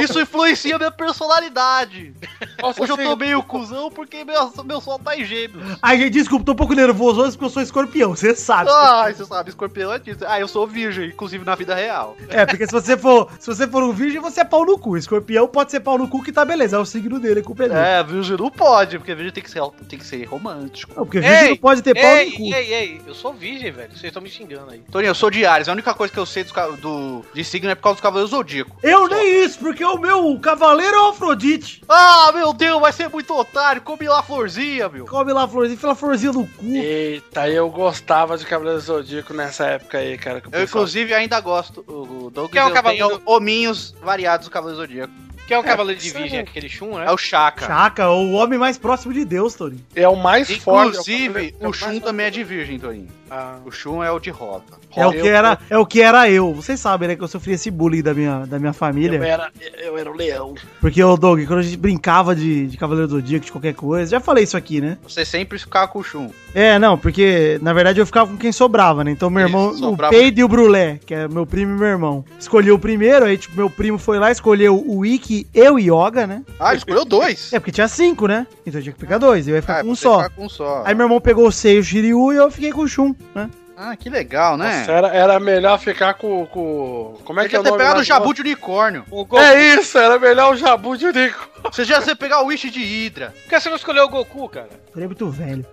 Isso influencia minha personalidade! *laughs* Nossa, Hoje eu tô meio cuzão porque meu, meu Sol tá em gêmeos. ai, gente, desculpa, tô um pouco nervoso hoje porque eu sou escorpião, você sabe. Ai, você sabe, escorpião é disso. Ah, eu sou virgem, inclusive na vida real. É, porque se você for, se você for um virgem, você é pau no cu. Escorpião pode ser pau no cu que tá beleza, é o signo dele, a culpa é dele. É, virgem não pode, porque virgem tem que ser, tem que ser romântico. Não, porque virgem Ei, não pode ter pau Ei, no cu. ei, ei, eu sou virgem, velho. Vocês estão me xingando aí. Toninho, eu sou de Ares. A única coisa que eu sei dos, do, de signo é por causa dos Cavaleiros Zodíaco. Eu nem isso, porque o meu cavaleiro é o Afrodite. Ah, meu Deus, vai ser muito otário. Come lá a florzinha, meu. Come lá a florzinha, enfia a florzinha no cu. Eita, eu gostava de Cavaleiro Zodíaco nessa época aí, cara. que o Eu, inclusive, ainda gosto. O o Douglas Que é um eu cavaleiro- tenho hominhos variados do Cavaleiro Zodíaco. Que é um cavaleiro de isso virgem, é- aquele chum, né? É o Chaka. Chaca, o homem mais próximo de Deus, Tony. É o mais forte. Inclusive, é o Shun também é de virgem, Toninho. Ah, O Shun é o de roda. É o eu- que era, é o que era eu. Vocês sabem, né, que eu sofri esse bullying da minha, da minha eu, família. era, eu era o leão. Porque o Doug, quando a gente brincava de, de Cavaleiro do Zodíaco, de qualquer coisa, já falei isso aqui, né? Você sempre ficava com o Shun. É, não, porque na verdade eu ficava com quem sobrava, né? Então meu irmão, sobrava. o Peido e o Brulé, que é meu primo e meu irmão, escolheu o primeiro, aí tipo, meu primo foi lá, escolheu o Ikki e o Yoga, né? Ah, ele escolheu dois. É, porque tinha cinco, né? Então eu tinha que pegar dois, eu ia ficar Ah, com um só. com um só. Aí meu irmão pegou o Sei e o Shiryu e eu fiquei com o Shun, né? Ah, que legal, né? Nossa, era, era melhor ficar com. com como é que é Podia o ter nome? pegado o de Jabu de unicórnio. O Goku. É isso, era melhor o Jabu de Nico. Você já você pegar o Wish de Hydra. Por que você não escolheu o Goku, cara? Ele é muito velho.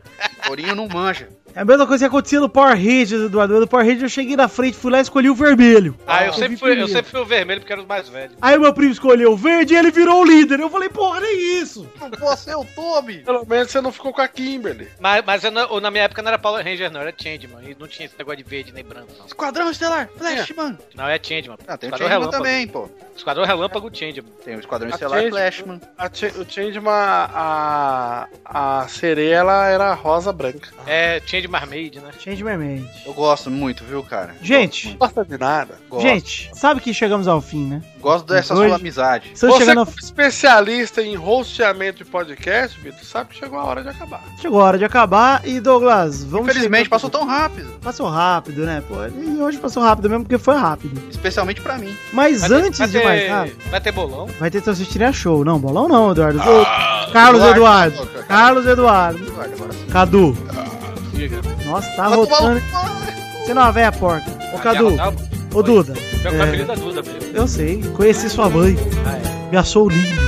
Torinho não manja. É a mesma coisa que acontecia no Power Rangers, Eduardo. No Power Rangers eu cheguei na frente, fui lá e escolhi o vermelho. Ah, eu Ah, sempre vi fui, eu sempre fui o vermelho porque era os mais velhos. Aí o meu primo escolheu o verde e ele virou o líder. Eu falei, porra, nem isso. Não posso ser o Tommy. Pelo menos você não ficou com a Kimberly. Mas, mas eu não- na minha época não era Power Ranger, não, era Changeman. E não tinha esse negócio de verde nem branco, não. Esquadrão Estelar, Flash, mano. Não, é Changeman. Ah, tem o Esquadrão Changeman Relâmpago. também, pô. Esquadrão Relâmpago Changeman. Tem o Esquadrão A Estelar Change- Flashman. O Changeman, a, a sereia, ela era rosa branca. É Change Marmaid, né? Change my mind. Eu gosto muito, viu, cara? Gente, Não gosta de nada. Gosto, gente, sabe que chegamos ao fim, né? gosto dessa Hoje- sua amizade. Você chegando ao como especialista em rosteamento de podcast, Vitor, sabe que chegou a hora de acabar. Chegou a hora de acabar e Douglas, vamos Infelizmente, chegando- passou tão rápido. Passou rápido, né? Pô, e hoje passou rápido mesmo porque foi rápido. Especialmente pra mim. Mas Vai ter- antes vai de ter- mais nada, Vai ter bolão? vai ter a show. Não, bolão não, Eduardo. Carlos Eduardo. Eduardo. Carlos Eduardo. Eduardo, agora sim. Diga. Nossa, tá Vai rotando. no- Você não é a véia porca. Ô, Cadu. Ô, Duda. Meu É. apelido é Duda mesmo. Eu sei. Conheci sua mãe. Ah, é. Me achou lindo.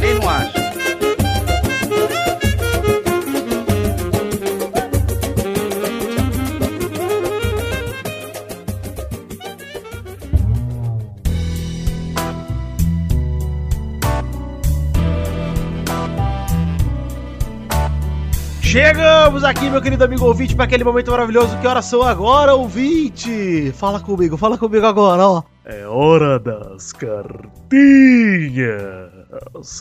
Quem não acha? Chegamos aqui, meu querido amigo ouvinte, para aquele momento maravilhoso. Que horas são agora, ouvinte? Fala comigo, fala comigo agora, ó. É hora das cartinhas.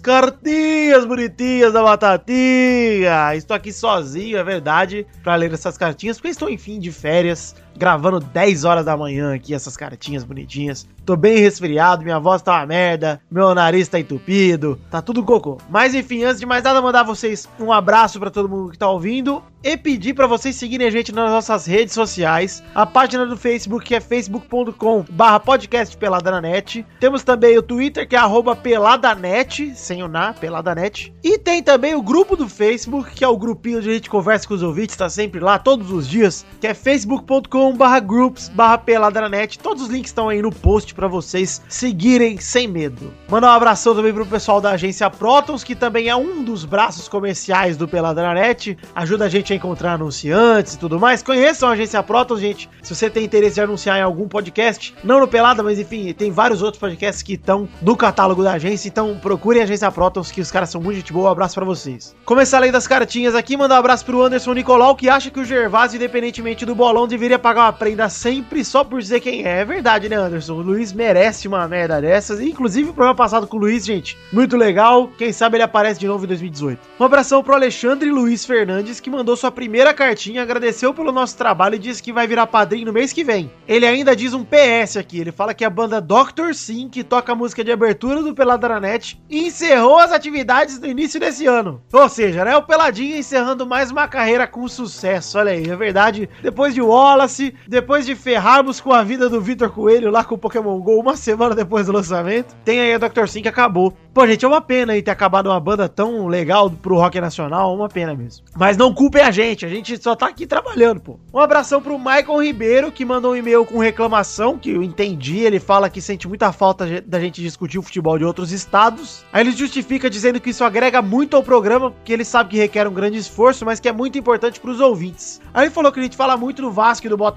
Cartinhas bonitinhas da batatinha. Estou aqui sozinho, é verdade, para ler essas cartinhas, porque estou, enfim, de férias, gravando 10 horas da manhã aqui essas cartinhas bonitinhas. Tô bem resfriado, minha voz tá uma merda, meu nariz tá entupido, tá tudo cocô. Mas enfim, antes de mais nada, mandar vocês um abraço pra todo mundo que tá ouvindo e pedir pra vocês seguirem a gente nas nossas redes sociais. A página do Facebook que é facebook.com barra podcast Peladanet. Temos também o Twitter que é arroba peladanet, sem o na, peladanet. E tem também o grupo do Facebook, que é o grupinho onde a gente conversa com os ouvintes, tá sempre lá todos os dias, que é facebook.com barra groups barra peladanet. Todos os links estão aí no post pra vocês seguirem sem medo. Mandar um abração também pro pessoal da agência Protons, que também é um dos braços comerciais do Peladranet. Ajuda a gente a encontrar anunciantes e tudo mais. Conheçam a agência Protons, gente. Se você tem interesse em anunciar em algum podcast, não no Pelada, mas enfim, tem vários outros podcasts que estão no catálogo da agência, então procure procurem a agência Protons, que os caras são muito gente boa. Um abraço pra vocês. Começar a lei das cartinhas aqui, mandar um abraço pro Anderson Nicolau, que acha que o Gervásio, independentemente do bolão, deveria pagar uma prenda sempre só por dizer quem é. É verdade, né, Anderson? O Luiz merece uma merda dessas. Inclusive, o programa passado com o Luiz, gente, muito legal. Quem sabe ele aparece de novo em 2018. Um abração pro Alexandre Luiz Fernandes, que mandou sua primeira cartinha, agradeceu pelo nosso trabalho e disse que vai virar padrinho no mês que vem. Ele ainda diz um PS aqui, ele fala que a banda Dr. Sim, que toca a música de abertura do Peladaranet, encerrou as atividades no início desse ano. Ou seja, né, o Peladinho encerrando mais uma carreira com sucesso, olha aí, é verdade. Depois de Wallace, depois de ferrarmos com a vida do Vitor Coelho lá com o Pokémon GO uma semana depois do lançamento, tem aí a Dr. Sim que acabou. Pô, gente, é uma pena aí ter acabado uma banda tão legal pro rock nacional, uma pena mesmo. Mas não culpem a gente, a gente só tá aqui trabalhando, pô. Um abração pro Michael Ribeiro, que mandou um e-mail com reclamação, que eu entendi, ele fala que sente muita falta da gente discutir o futebol de outros estados. Aí ele justifica dizendo que isso agrega muito ao programa, porque ele sabe que requer um grande esforço, mas que é muito importante pros ouvintes. Aí ele falou que a gente fala muito do Vasco e do Botafogo,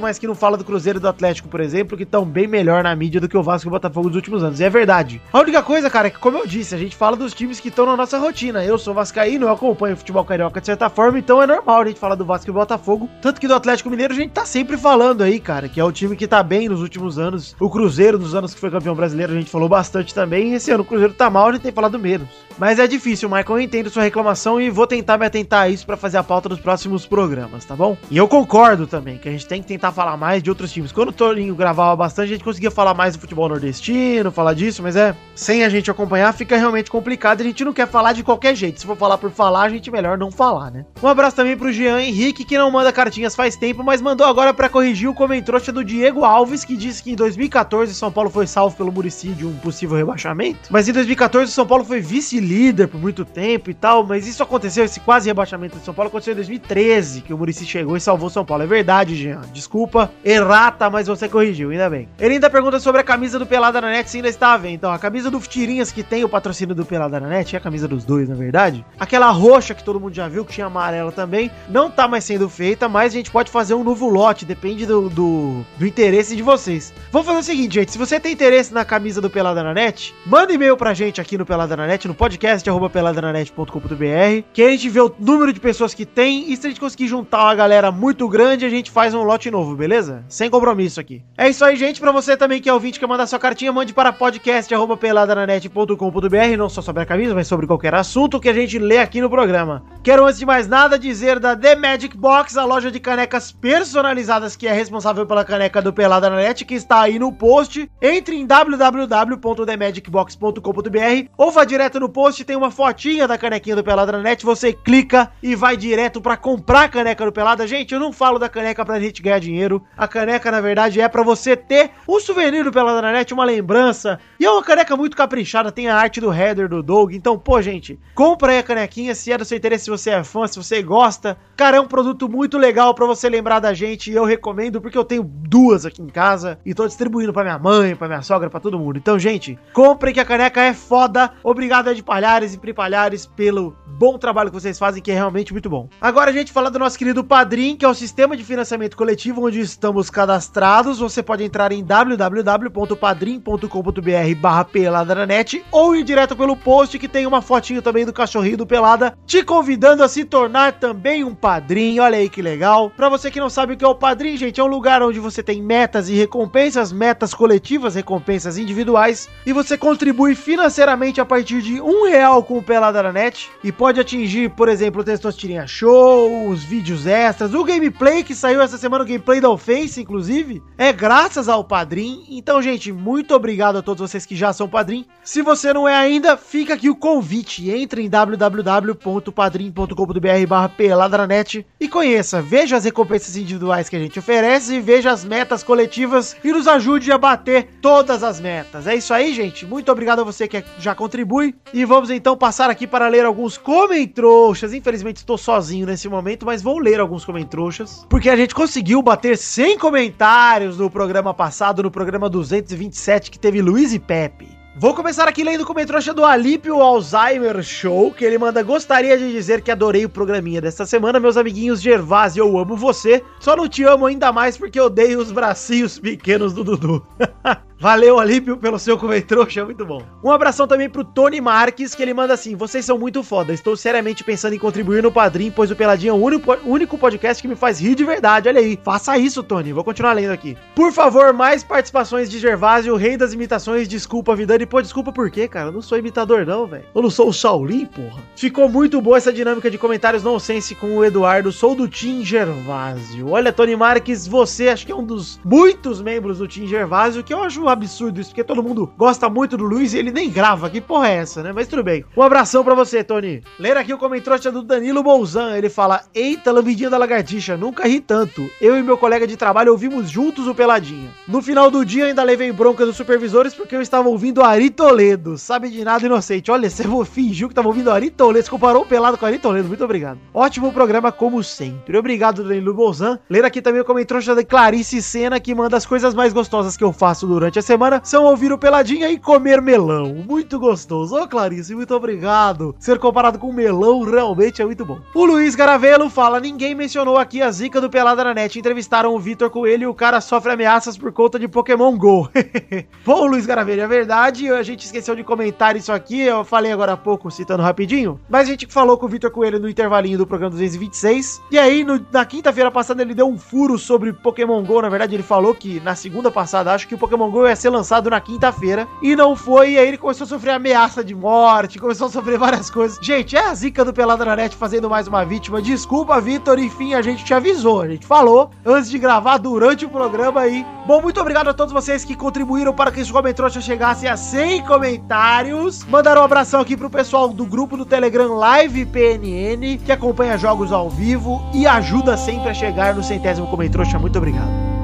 mas que não fala do Cruzeiro e do Atlético, por exemplo, que estão bem melhor na mídia do que o Vasco e o Botafogo dos últimos anos. E é verdade. A única coisa, cara, é que como eu disse, a gente fala dos times que estão na nossa rotina. Eu sou vascaíno, eu acompanho o futebol carioca de certa forma, então é normal a gente falar do Vasco e do Botafogo. Tanto que do Atlético Mineiro a gente tá sempre falando aí, cara, que é o time que tá bem nos últimos anos. O Cruzeiro, nos anos que foi campeão brasileiro, a gente falou bastante também. Esse ano o Cruzeiro tá mal, a gente tem falado menos. Mas é difícil, Michael, eu entendo sua reclamação e vou tentar me atentar a isso para fazer a pauta dos próximos programas, tá bom? E eu concordo também que a gente tem que tentar falar mais de outros times. Quando o Torinho gravava bastante, a gente conseguia falar mais do futebol nordestino, falar disso, mas é, sem a gente acompanhar fica realmente complicado. A gente não quer falar de qualquer jeito. Se for falar por falar, a gente melhor não falar, né? Um abraço também pro Jean Henrique, que não manda cartinhas faz tempo, mas mandou agora para corrigir o comentário do Diego Alves, que disse que em 2014 São Paulo foi salvo pelo Murici de um possível rebaixamento. Mas em 2014 São Paulo foi vice-líder por muito tempo e tal, mas isso aconteceu, esse quase rebaixamento de São Paulo aconteceu em 2013, que o Murici chegou e salvou São Paulo. É verdade, Jean. Desculpa, errata, mas você corrigiu, ainda bem. Ele ainda pergunta sobre a camisa do Pelada na Net, se ainda está a ver. Então, a camisa do Tirinhas, que tem o patrocínio do Pelada na Net, é a camisa dos dois, na verdade. Aquela roxa que todo mundo já viu, que tinha amarela também, não tá mais sendo feita, mas a gente pode fazer um novo lote, depende do, do, do interesse de vocês. Vamos fazer o seguinte, gente, se você tem interesse na camisa do Pelada na Net, manda e-mail pra gente aqui no Pelada na Net, no podcast arroba peladananet.com.br, que a gente vê o número de pessoas que tem, e se a gente conseguir juntar uma galera muito grande, a gente faz um lote novo, beleza? Sem compromisso aqui. É isso aí, gente, pra você também que é ouvinte, quer mandar sua cartinha, mande para podcast arroba peladananet.com.br, não só sobre a camisa, mas sobre qualquer assunto que a gente lê aqui no programa. Quero, antes de mais nada, dizer da The Magic Box, a loja de canecas personalizadas que é responsável pela caneca do Pelada na Net, que está aí no post. Entre em www.themagicbox.com.br ou vá direto no post, tem uma fotinha da canequinha do Pelada na Net, você clica e vai direto para comprar a caneca do Pelada. Gente, eu não falo da caneca pra gente ganhar dinheiro. A caneca, na verdade, é para você ter um souvenir do Pelada na Net, uma lembrança. E é uma caneca muito caprichada, tem a arte do header do Doug. Então, pô, gente, compra aí a canequinha se é do seu interesse, se você é fã, se você gosta. Cara, é um produto muito legal para você lembrar da gente e eu recomendo porque eu tenho duas aqui em casa e tô distribuindo para minha mãe, para minha sogra, para todo mundo. Então, gente, comprem que a caneca é foda. Obrigado Ed Palhares e Pri Palhares pelo bom trabalho que vocês fazem, que é realmente muito bom. Agora a gente fala do nosso querido Padrim, que é o sistema de financiamento coletivo onde estamos cadastrados. Você pode entrar em www.padrim.com.br barra peladanet ou ir direto pelo post que tem uma fotinho também do cachorrinho do Pelada, te convidando a se tornar também um padrinho. Olha aí que legal. Para você que não sabe o que é o padrinho, gente, é um lugar onde você tem metas e recompensas, metas coletivas, recompensas individuais, e você contribui financeiramente a partir de um real com o Pelada na Net e pode atingir, por exemplo, o Testostirinha Show, os vídeos extras, o gameplay que saiu essa semana, o gameplay da Offense, inclusive, é graças ao Padrim. Então, gente, muito obrigado a todos vocês que já são Padrim. Se você não é ainda, fica aqui o convite. Entre em www.padrim.com.br barra peladranet e conheça, veja as recompensas individuais que a gente oferece, veja as metas coletivas e nos ajude a bater todas as metas. É isso aí, gente. Muito obrigado a você que já contribui. E vamos então passar aqui para ler alguns comentrouxas. Infelizmente estou sozinho nesse momento, mas vou ler alguns comentrouxas. Porque a gente conseguiu bater 100 comentários no programa passado, no programa 227, que teve Luiz e Pepe. Vou começar aqui lendo o comentário do Alípio Alzheimer Show, que ele manda gostaria de dizer que adorei o programinha desta semana, meus amiguinhos Gervásio, eu amo você, só não te amo ainda mais porque odeio os bracinhos pequenos do Dudu. *laughs* Valeu, Alípio, pelo seu comentrouxa, muito bom. Um abração também pro Tony Marques, que ele manda assim: Vocês são muito foda. Estou seriamente pensando em contribuir no Padrim, pois o Peladinho é o único, único podcast que me faz rir de verdade. Olha aí. Faça isso, Tony. Vou continuar lendo aqui. Por favor, mais participações de Gervásio, rei das imitações. Desculpa, Vidani. Pô, desculpa por quê, cara? Eu não sou imitador, não, velho. Eu não sou o Shaolin, porra. Ficou muito boa essa dinâmica de comentários nonsense com o Eduardo. Sou do Tim Gervásio. Olha, Tony Marques, você acho que é um dos muitos membros do Tim Gervásio, que eu acho um absurdo isso, porque todo mundo gosta muito do Luiz e ele nem grava. Que porra é essa, né? Mas tudo bem. Um abração pra você, Tony. Ler aqui o comentário do Danilo Bolzan. Ele fala: Eita, lambidinha da lagartixa, nunca ri tanto. Eu e meu colega de trabalho ouvimos juntos o Peladinha. No final do dia, ainda levei bronca dos supervisores porque eu estava ouvindo Ari Toledo. Sabe de nada inocente. Olha, você *laughs* fingiu que estava ouvindo Ari Toledo. Você comparou o pelado com Ari Toledo. Muito obrigado. Ótimo programa, como sempre. Obrigado, Danilo Bolzan. Ler aqui também o comentário da Clarice Senna, que manda as coisas mais gostosas que eu faço durante a semana são ouvir o Peladinha e comer melão. Muito gostoso. Ô, Clarice, muito obrigado. Ser comparado com melão realmente é muito bom. O Luiz Garavelo fala: ninguém mencionou aqui a zica do Pelada na net. Entrevistaram o Vitor Coelho e o cara sofre ameaças por conta de Pokémon GO. *laughs* bom, Luiz Garavelo, é verdade. A gente esqueceu de comentar isso aqui. Eu falei agora há pouco, citando rapidinho. Mas a gente falou com o Vitor Coelho no intervalinho do programa 226. E aí, no- na quinta-feira passada, ele deu um furo sobre Pokémon GO. Na verdade, ele falou que na segunda passada, acho que o Pokémon GO ia ser lançado na quinta-feira. E não foi. E aí ele começou a sofrer ameaça de morte, começou a sofrer várias coisas. Gente, é a zica do Pelada fazendo mais uma vítima. Desculpa, Vitor. Enfim, a gente te avisou. A gente falou antes de gravar durante o programa aí. Bom, muito obrigado a todos vocês que contribuíram para que esse comentário chegasse a 100 comentários. Mandaram um abração aqui pro pessoal do grupo do Telegram Live PNN, que acompanha jogos ao vivo e ajuda sempre a chegar no centésimo comentário. Muito obrigado.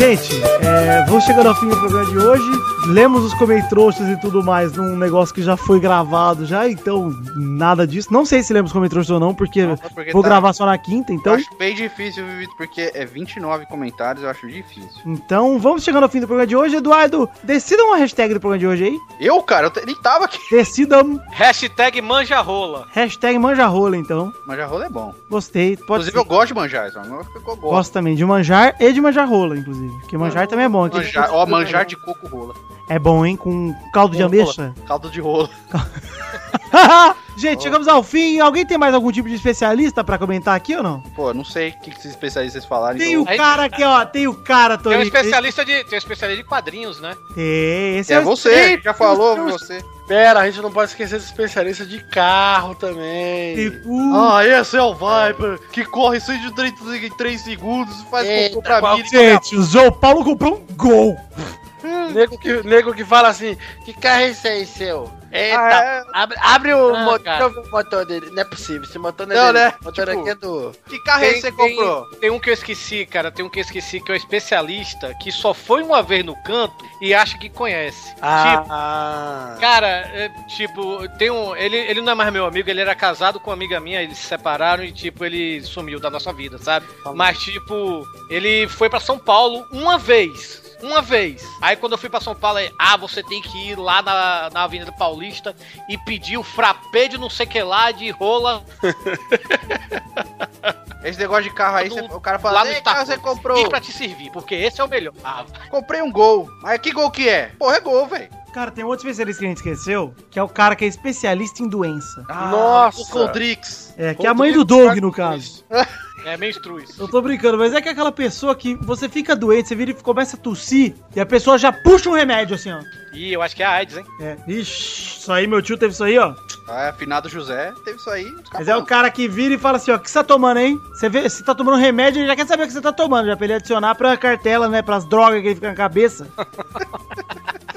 Gente, é, vamos chegando ao fim do programa de hoje. Lemos os comentários e tudo mais num negócio que já foi gravado já, então nada disso. Não sei se lemos comentários ou não, porque porque vou tá- gravar só na quinta, Eu então. acho bem difícil, Vitor, porque é 29 comentários, eu acho difícil. Então vamos chegando ao fim do programa de hoje. Eduardo, decida uma hashtag do programa de hoje aí. Eu, cara, eu nem tava aqui. Decidam Hashtag manjarrola. hashtag manjarrola, então. Manjar rola é bom. Gostei. Pode Inclusive, ser. eu gosto de manjar, é que eu gosto. Gosto também de manjar e de manjar rola, inclusive. Porque manjar também é bom. Aquele Manjar, ó, manjar de coco rola. É bom, hein? Com caldo de Rola. ameixa. Caldo de rola. *laughs* Gente, chegamos ao fim. Alguém tem mais algum tipo de especialista pra comentar aqui ou não? Pô, não sei o que, que esses especialistas falaram. Tem então... o cara aqui, ó. Tem o cara, Tem um Tony. especialista de, tem um especialista de quadrinhos, né? Tem, esse É o- você, já falou, você. Pera, a gente não pode esquecer dos especialistas de carro também. o- Ah, esse é o Viper, que corre 133 segundos e faz Eita, cocô pra mim. Gente, o João Paulo comprou um gol. *laughs* Nego que, nego que fala assim, que carro é esse aí, seu? Eita, Ah, é? abre, abre o Ah, motor, o motor dele. Não é possível, esse motor não é Não, dele. né? O motor Tipo, aqui é do... Que carro é que você comprou? Tem um que eu esqueci, cara. Tem um que eu esqueci que é o especialista que só foi uma vez no canto e acha que conhece. Tipo, Ah, Cara, é, tipo, tem um. Ele, ele não é mais meu amigo, ele era casado com uma amiga minha, eles se separaram e, tipo, ele sumiu da nossa vida, sabe? Mas, tipo, ele foi pra São Paulo uma vez. Uma vez. Aí quando eu fui pra São Paulo, aí, ah, você tem que ir lá na, na Avenida Paulista e pedir o frappé de não sei que lá, de rola, *laughs* Esse negócio de carro aí, Do- cê- o cara lá fala, no ei, carro você comprou? E pra te servir, porque esse é o melhor. Ah, Comprei um gol. Mas que gol que é? Porra, é gol, velho. Cara, tem outro especialista que a gente esqueceu, que é o cara que é especialista em doença. Nossa. O Coldrix. É, que é a mãe do Doug, no caso. *laughs* é menstruis. Eu tô brincando, mas é que é aquela pessoa que você fica doente, você vira e começa a tossir, e a pessoa já puxa um remédio assim, ó. Ih, eu acho que é a AIDS, hein? É. Ixi, isso aí, meu tio teve isso aí, ó. Ah, afinado José, teve isso aí. Mas é o cara que vira e fala assim, ó, o que você tá tomando, hein? Você vê, você tá tomando remédio, ele já quer saber o que você tá tomando, já pra ele adicionar pra cartela, né, pras drogas que ele fica na cabeça. *laughs*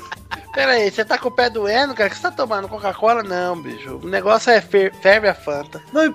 Pera aí, você tá com o pé doendo, cara? O que você tá tomando? Coca-Cola? Não, bicho. O negócio é fer ferve a Fanta. Não,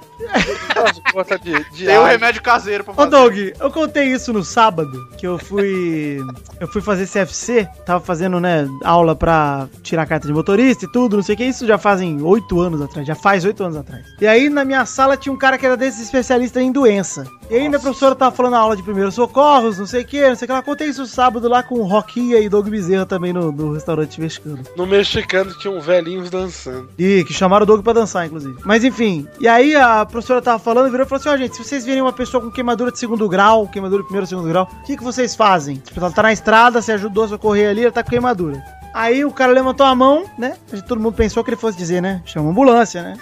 conta de, de Tem um remédio caseiro pra Ô fazer. Doug, eu contei isso no sábado, que eu fui. Eu fui fazer CFC, tava fazendo, né, aula pra tirar carta de motorista e tudo, não sei o que. Isso já fazem oito anos atrás, já faz oito anos atrás. E aí na minha sala tinha um cara que era desses especialistas em doença. E ainda a professora tava falando na aula de primeiros socorros, não sei o que, não sei o que. Ela contei isso sábado lá com o Roquinha e Doug Bezerra também no, no restaurante mexicano. No mexicano tinha um velhinho dançando. E que chamaram o Doug pra dançar, inclusive. Mas enfim, e aí a professora tava falando, virou e falou assim: ó, gente, se vocês virem uma pessoa com queimadura de segundo grau, queimadura de primeiro ou segundo grau, o que, que vocês fazem? Tipo, ela tá na estrada, você ajudou a socorrer ali, ela tá com queimadura. Aí o cara levantou a mão, né? Todo mundo pensou que ele fosse dizer, né? Chama a ambulância, né?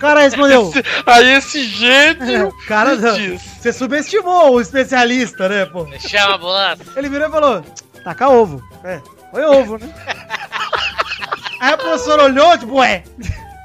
O cara respondeu. Aí esse gênio O cara, diz. você subestimou o especialista, né, pô? Chama a ambulância. Ele virou e falou: taca ovo. É, foi ovo, né? Aí a professora olhou, tipo, ué,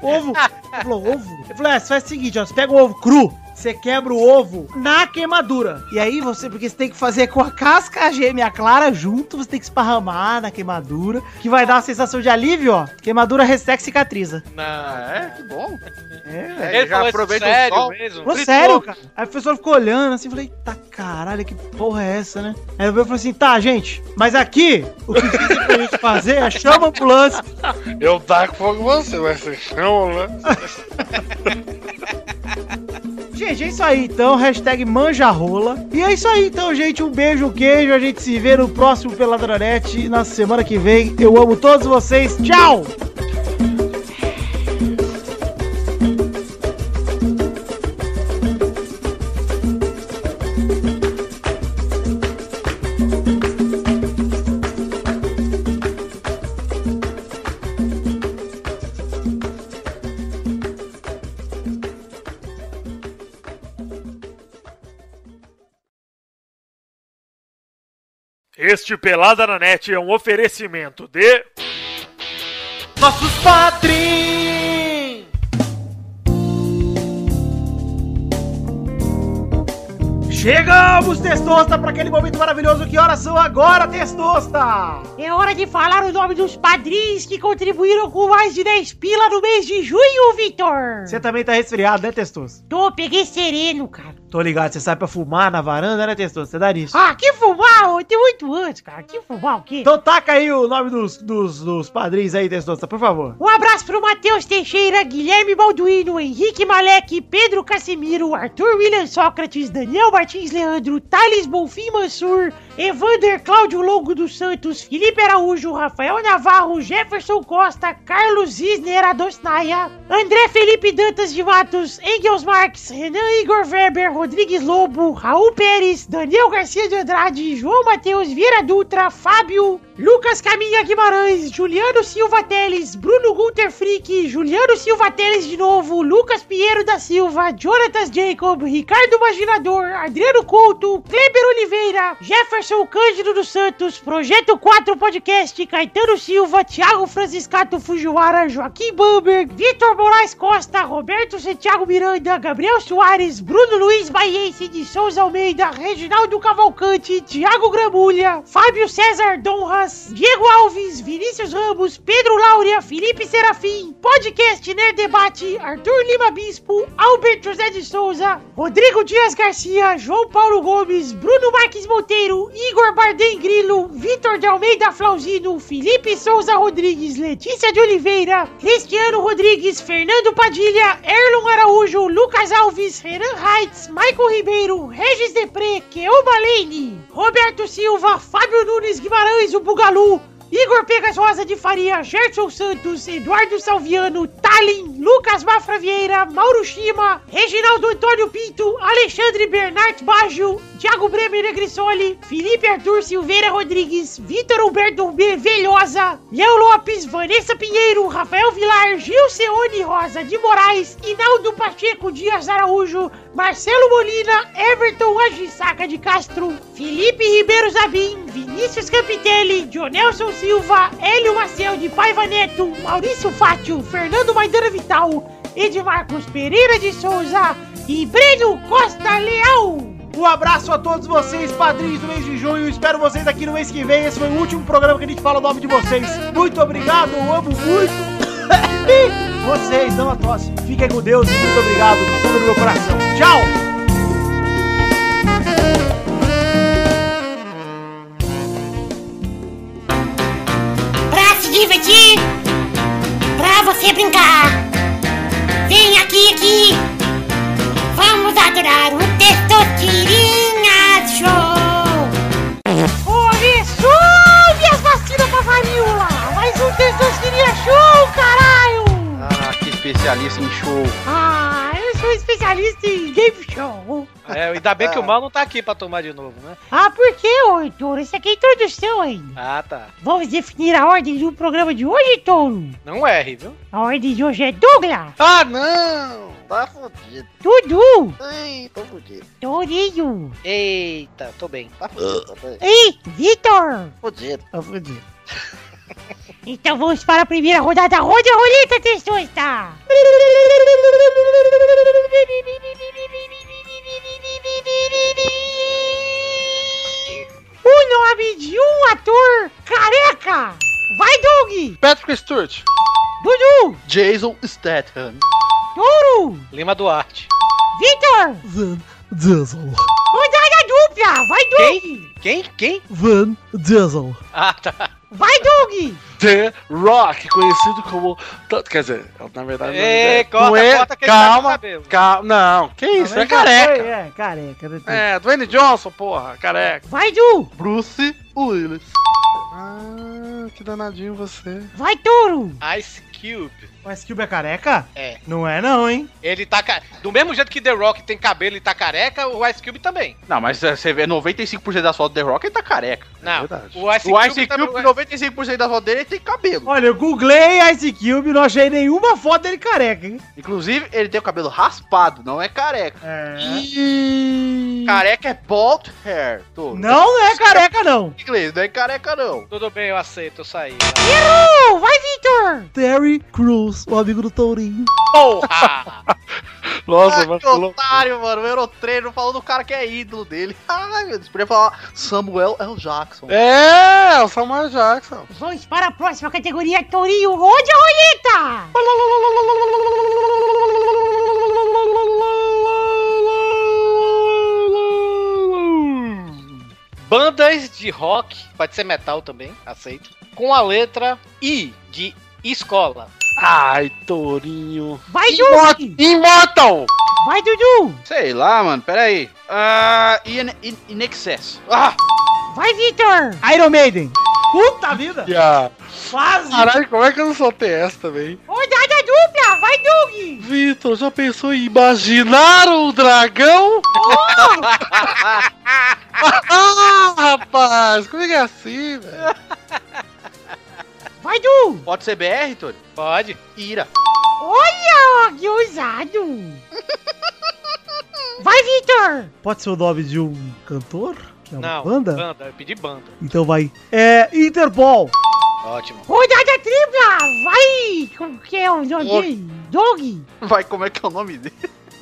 ovo. Ele falou, ovo? Ele falou, é, você faz o seguinte, ó, você pega o ovo cru, você quebra o ovo na queimadura. E aí você, porque você tem que fazer com a casca a gêmea e a clara junto, você tem que esparramar na queimadura, que vai dar uma sensação de alívio, ó. Queimadura resseca e cicatriza. Ah, é? Que bom. É, Ele já aproveita o sério sol. mesmo? Falou sério, cara. Aí o professor ficou olhando assim, falei, tá caralho, que porra é essa, né? Aí eu falei assim, tá, gente, mas aqui, o que dizem pra gente fazer é chama a ambulância. Eu taco fogo você, mas você chama, né? *laughs* Gente, é isso aí, então, hashtag manjarola. E é isso aí, então, gente, um beijo, um queijo, a gente se vê no próximo Peladronete na semana que vem. Eu amo todos vocês, tchau! Este Pelada na Net é um oferecimento de. Nossos padrinhos! Chegamos, Testosta, para aquele momento maravilhoso. Que horas são agora, Testosta? É hora de falar o nome dos padrinhos que contribuíram com mais de 10 pila no mês de junho, Vitor. Você também tá resfriado, né, Testosta? Tô, peguei sereno, cara. Tô ligado, você sai pra fumar na varanda, né, Testosta? Você dá nisso. Ah, que fumar? Eu tenho 8 anos, cara. Que fumar o quê? Então taca aí o nome dos, dos, dos padrinhos aí, Testosta, por favor. Um abraço pro Matheus Teixeira, Guilherme Balduino, Henrique Malek, Pedro Casimiro, Arthur William Sócrates, Daniel Martins Leandro, Thales Bonfim Mansur, Evander Cláudio Longo dos Santos, Felipe Araújo, Rafael Navarro, Jefferson Costa, Carlos Isner Adosnaia, André Felipe Dantas de Matos, Engels Marques, Renan Igor Weber, Rodrigues Lobo, Raul Pérez, Daniel Garcia de Andrade, João Matheus Vieira Dutra, Fábio, Lucas Caminha Guimarães, Juliano Silva Teles, Bruno Gunter Frick, Juliano Silva Teles de novo, Lucas Pinheiro da Silva, Jonatas Jacob, Ricardo Imaginador, Adriano Couto, Kleber Oliveira, Jefferson Cândido dos Santos, Projeto 4 Podcast, Caetano Silva, Thiago Franciscato Fujiwara, Joaquim Bamberg, Vitor Moraes Costa, Roberto Santiago Miranda, Gabriel Soares, Bruno Luiz Baiense de Souza Almeida, Reginaldo Cavalcante, Thiago Gramulha, Fábio César Diego Alves, Vinícius Ramos, Pedro Laura, Felipe Serafim, Podcast Nerd Debate, Arthur Lima Bispo, Albert José de Souza, Rodrigo Dias Garcia, João Paulo Gomes, Bruno Marques Monteiro, Igor Bardem Grilo, Vitor de Almeida Flauzino, Felipe Souza Rodrigues, Letícia de Oliveira, Cristiano Rodrigues, Fernando Padilha, Erlon Araújo, Lucas Alves, Renan Reitz, Michael Ribeiro, Regis Depré, Keoma Lane, Roberto Silva, Fábio Nunes Guimarães, o Bugalu, Igor Pegas Rosa de Faria, Gerson Santos, Eduardo Salviano, Talin, Lucas Mafra Vieira, Mauro Shima, Reginaldo Antônio Pinto, Alexandre Bernard Baggio, Thiago Bremer Negrissoli, Felipe Arthur Silveira Rodrigues, Vitor Humberto B. Velhosa, Léo Lopes, Vanessa Pinheiro, Rafael Vilar, Gil Seone Rosa de Moraes, Inaldo Pacheco Dias Araújo, Marcelo Molina, Everton Agissaca de Castro, Felipe Ribeiro Zabim, Vinícius Campitelli, Dionelson Silva, Hélio Maciel de Paiva Neto, Maurício Fátio, Fernando Maidana Vital, Edmarcos Pereira de Souza e Breno Costa Leal. Um abraço a todos vocês, padrinhos do mês de junho. Espero vocês aqui no mês que vem. Esse foi o último programa que a gente fala o nome de vocês. Muito obrigado, amo muito. *laughs* vocês, não a tosse. Fiquem com Deus e muito obrigado do fundo do meu coração. Tchau! Pra se divertir, pra você brincar. Vem aqui, aqui. Vamos adorar o Testosterinha Show! Começou minhas vacinas pra varíola! Mais um Testosterinha Show, caralho! Ah, que especialista em show. Ah, eu sou especialista em game show. É, ainda bem que o mal não tá aqui pra tomar de novo, né? Ah, por quê, ô Touro? Isso aqui é introdução ainda. Ah, tá. Vamos definir a ordem do programa de hoje, Touro? Não erre, viu? A ordem de hoje é Douglas, Ah, não! Tá fodido. Dudu, Ai, tô fodido. Tourinho Eita, tô bem. Tá fodido, tá fodido. e Vitor. Fodido. Tá fudido. Então vamos para a primeira rodada. Roda a roleta, Testosta! O nome de um ator careca! Vai, Doug! Patrick Stewart. Dudu! Jason Statham. Touro! Lima Duarte. Vitor! Van Diesel. Rodada dupla! Vai, Doug! Quem? Quem? Van Diesel. Ah, tá. Vai, Doug! The Rock, conhecido como. Quer dizer, na verdade. Ê, não, corta, não é. corta que ele tá com calma, cabelo. calma. Não, que isso? Não, é careca. foi, É, careca. né? É, Dwayne Johnson, porra, careca. Vai, Du! Bruce Willis. Ah, que danadinho você. Vai, Touro! Ice Cube. O Ice Cube é careca? É. Não é não, hein? Ele tá. Ca... Do mesmo jeito que The Rock tem cabelo e tá careca, o Ice Cube também. Não, mas eh, você vê 95% das fotos do The Rock, ele tá careca. Não. verdade. O Ice O Cube, Ice também- Cube, 95% das fotos dele, ele tem cabelo. Olha, eu googlei Ice Cube e não achei nenhuma foto dele careca, hein? Inclusive, ele tem o cabelo raspado, não é careca. É. Ih, Careca é bald hair. Tô. Não é careca, não. Inglês, não é careca, não. Tudo bem, eu aceito, eu saí. Errou! Vai, Vitor! Terry Crews, o amigo do Tourinho. Porra! *laughs* Nossa, ah, mas que falou. otário, mano. O Eurotreino falou do cara que é ídolo dele. *laughs* Ai, meu Deus. Podia falar Samuel L. Jackson. É, o Samuel Jackson. Vamos para a próxima categoria, Tourinho. Rode a roleta! Bandas de rock, pode ser metal também, aceito. Com a letra I de escola. Ai, Torinho. Vai, Dudu! Immortal! Vai, Dudu! Sei lá, mano. Pera aí. Ah, in, in, in excess. Ah, Vai, Vitor! Iron Maiden. Puta vida. Yeah. Quase. Caralho, como é que eu não soltei essa também? Rodada dupla! Vai, Doug! Vitor, já pensou em imaginar um dragão? *laughs* ah, rapaz, como é que é assim, velho? Vai, Du! pode ser BR, Tony? Pode. Ira. Olha, que ousado! Vai, Vitor! Pode ser o nome de um cantor? Que é uma Não, banda? banda, eu pedi banda. Então vai. É Interpol. Ótimo. Rodada tripla! Vai! Como que é o nome dele? Doug! Vai, como é que é o nome dele?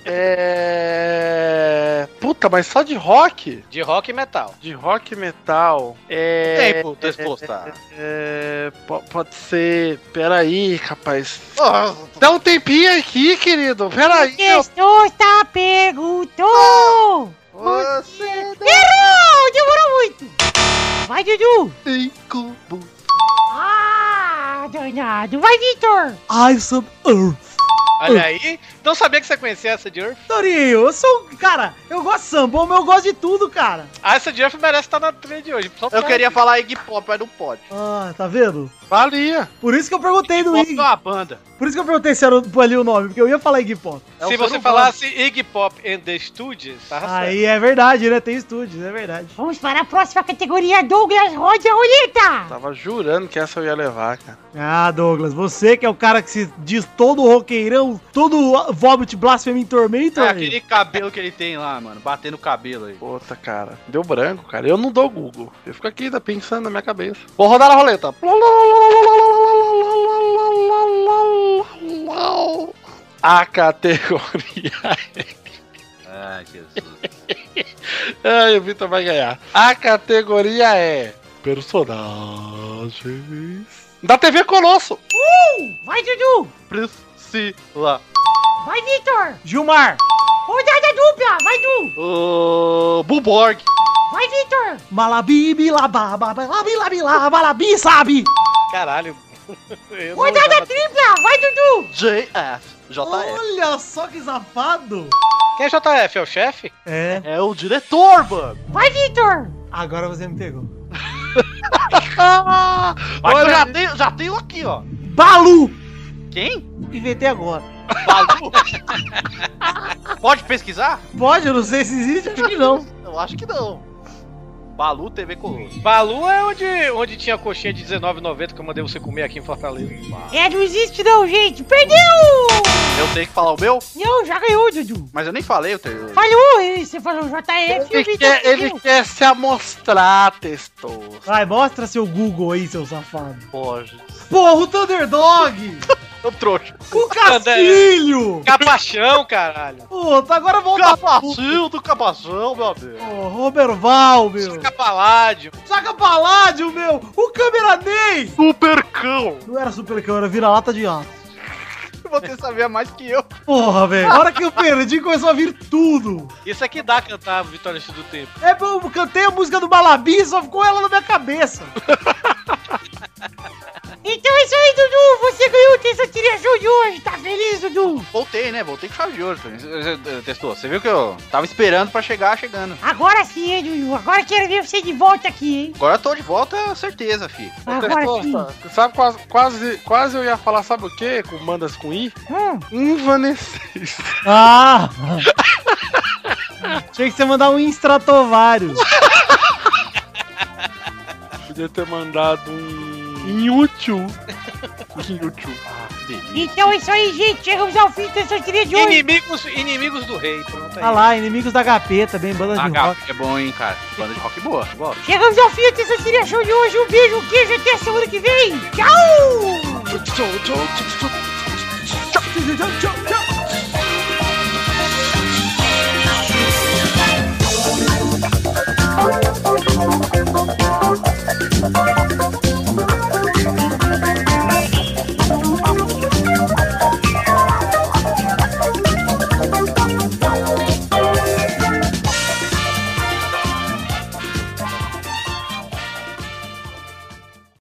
É. Puta, mas só de rock? De rock e metal. De rock e metal. É. Tempo, resposta. É. po- Pode ser. Peraí, rapaz. Ah, Dá um tempinho aqui, querido. Peraí. eu- Testosta perguntou! Você Errou! Demorou muito! Vai, Dudu! tem cubo. Ah, danado! Vai, Vitor! Ice and Earth. Olha aí. Não sabia que você conhecia essa de Earth. Torinho, eu sou. um Cara, eu gosto de samba, mas eu gosto de tudo, cara. Ah, essa de Earth merece estar na trilha de hoje. Só Eu pra- queria falar Iggy Pop, mas não pode. Ah, tá vendo? Valia. Por isso que eu perguntei do Pop é Iggy. uma banda. Por isso que eu perguntei se era ali o nome, porque eu ia falar Iggy Pop. É Se você falasse Iggy Pop and the Studios, tava certo. Aí é verdade, né? Tem estúdios, é verdade. Vamos para a próxima categoria, Douglas Rode a roleta! Tava jurando que essa eu ia levar, cara. Ah, Douglas, você que é o cara que se diz todo roqueirão, todo vómito, blasfêmia em tormento, É aí. aquele cabelo que ele tem lá, mano. Batendo o cabelo aí. Puta, cara. Deu branco, cara. Eu não dou Google. Eu fico aqui tá pensando na minha cabeça. Vou rodar a roleta. A categoria. Ai, *laughs* Jesus. Ai, o Vitor vai ganhar. A categoria é. Personagens. Da TV Colosso. Vai, Dudu! Priscila. Vai, Vitor! Gilmar, Rodada dupla! Vai, Du! O Buborg. Vai, Vitor! Malabi, bilabá, balabi, labilá, balabi, sabe? Caralho. Rodada lembrava- tripla! Vai, Dudu! JF. JF. Olha só que safado. Quem é JF? É o chefe? É. É o diretor, mano. Vai, Vitor! Agora você me pegou. *laughs* Mas eu já tenho, já tenho aqui, ó. Balu! Quem? Inventei agora. Balu? *laughs* Pode pesquisar? Pode, eu não sei se existe, acho que não. Eu acho que não. Balu TV Colosso. Balu é onde, onde tinha a coxinha de R$19,90 que eu mandei você comer aqui em Fortaleza. É, não existe não, gente. Perdeu! Eu tenho que falar o meu? Não, já ganhou, Dudu. Mas eu nem falei o teu. Falou, e você falou JF e o Ele Vitor quer, ele quer se amostrar, testoso. Vai, mostra seu Google aí, seu safado. Pode. Porra, o Thunderdog! *laughs* Eu trouxa. o Castilho! Capachão, caralho. Puta, agora volta Capacinho do capachão, meu amigo. Ô, Robert Val, meu. Capaládio. Saca Paládio, meu. O Câmera Ney. Supercão. Não era super cão, era vira-lata de aço. *laughs* Você sabia mais que eu. Porra, velho. Na hora que eu perdi, começou a vir tudo. Isso aqui dá cantar Vitória do Tempo. É, eu cantei a música do Malabi, só ficou ela na minha cabeça. *laughs* Então é isso aí, Dudu. Você ganhou o Terça Show de hoje. Tá feliz, Dudu? Voltei, né? Voltei com chave de ouro. Testou. Você viu que eu tava esperando pra chegar, chegando. Agora sim, hein, Dudu. Agora quero ver você de volta aqui, hein? Agora eu tô de volta, certeza, fi. Agora sim. Sabe quase, quase, quase eu ia falar, sabe o quê? Com bandas com I? Hum. Invanescência. Ah! *laughs* Tinha que você mandar um Instratovários. Podia ter mandado um inútil. inútil. Ah, então é isso aí, gente. Chegamos ao fim dessa trilha de hoje. Inimigos, inimigos do rei. Pronto aí. Ah lá, inimigos da HP também, banda de rock. é bom, hein, cara. Banda de rock boa. boa. Chegamos ao fim dessa trilha show de hoje. Um beijo, um queijo. Até semana que vem. Tchau! Tchau, tchau, tchau, tchau,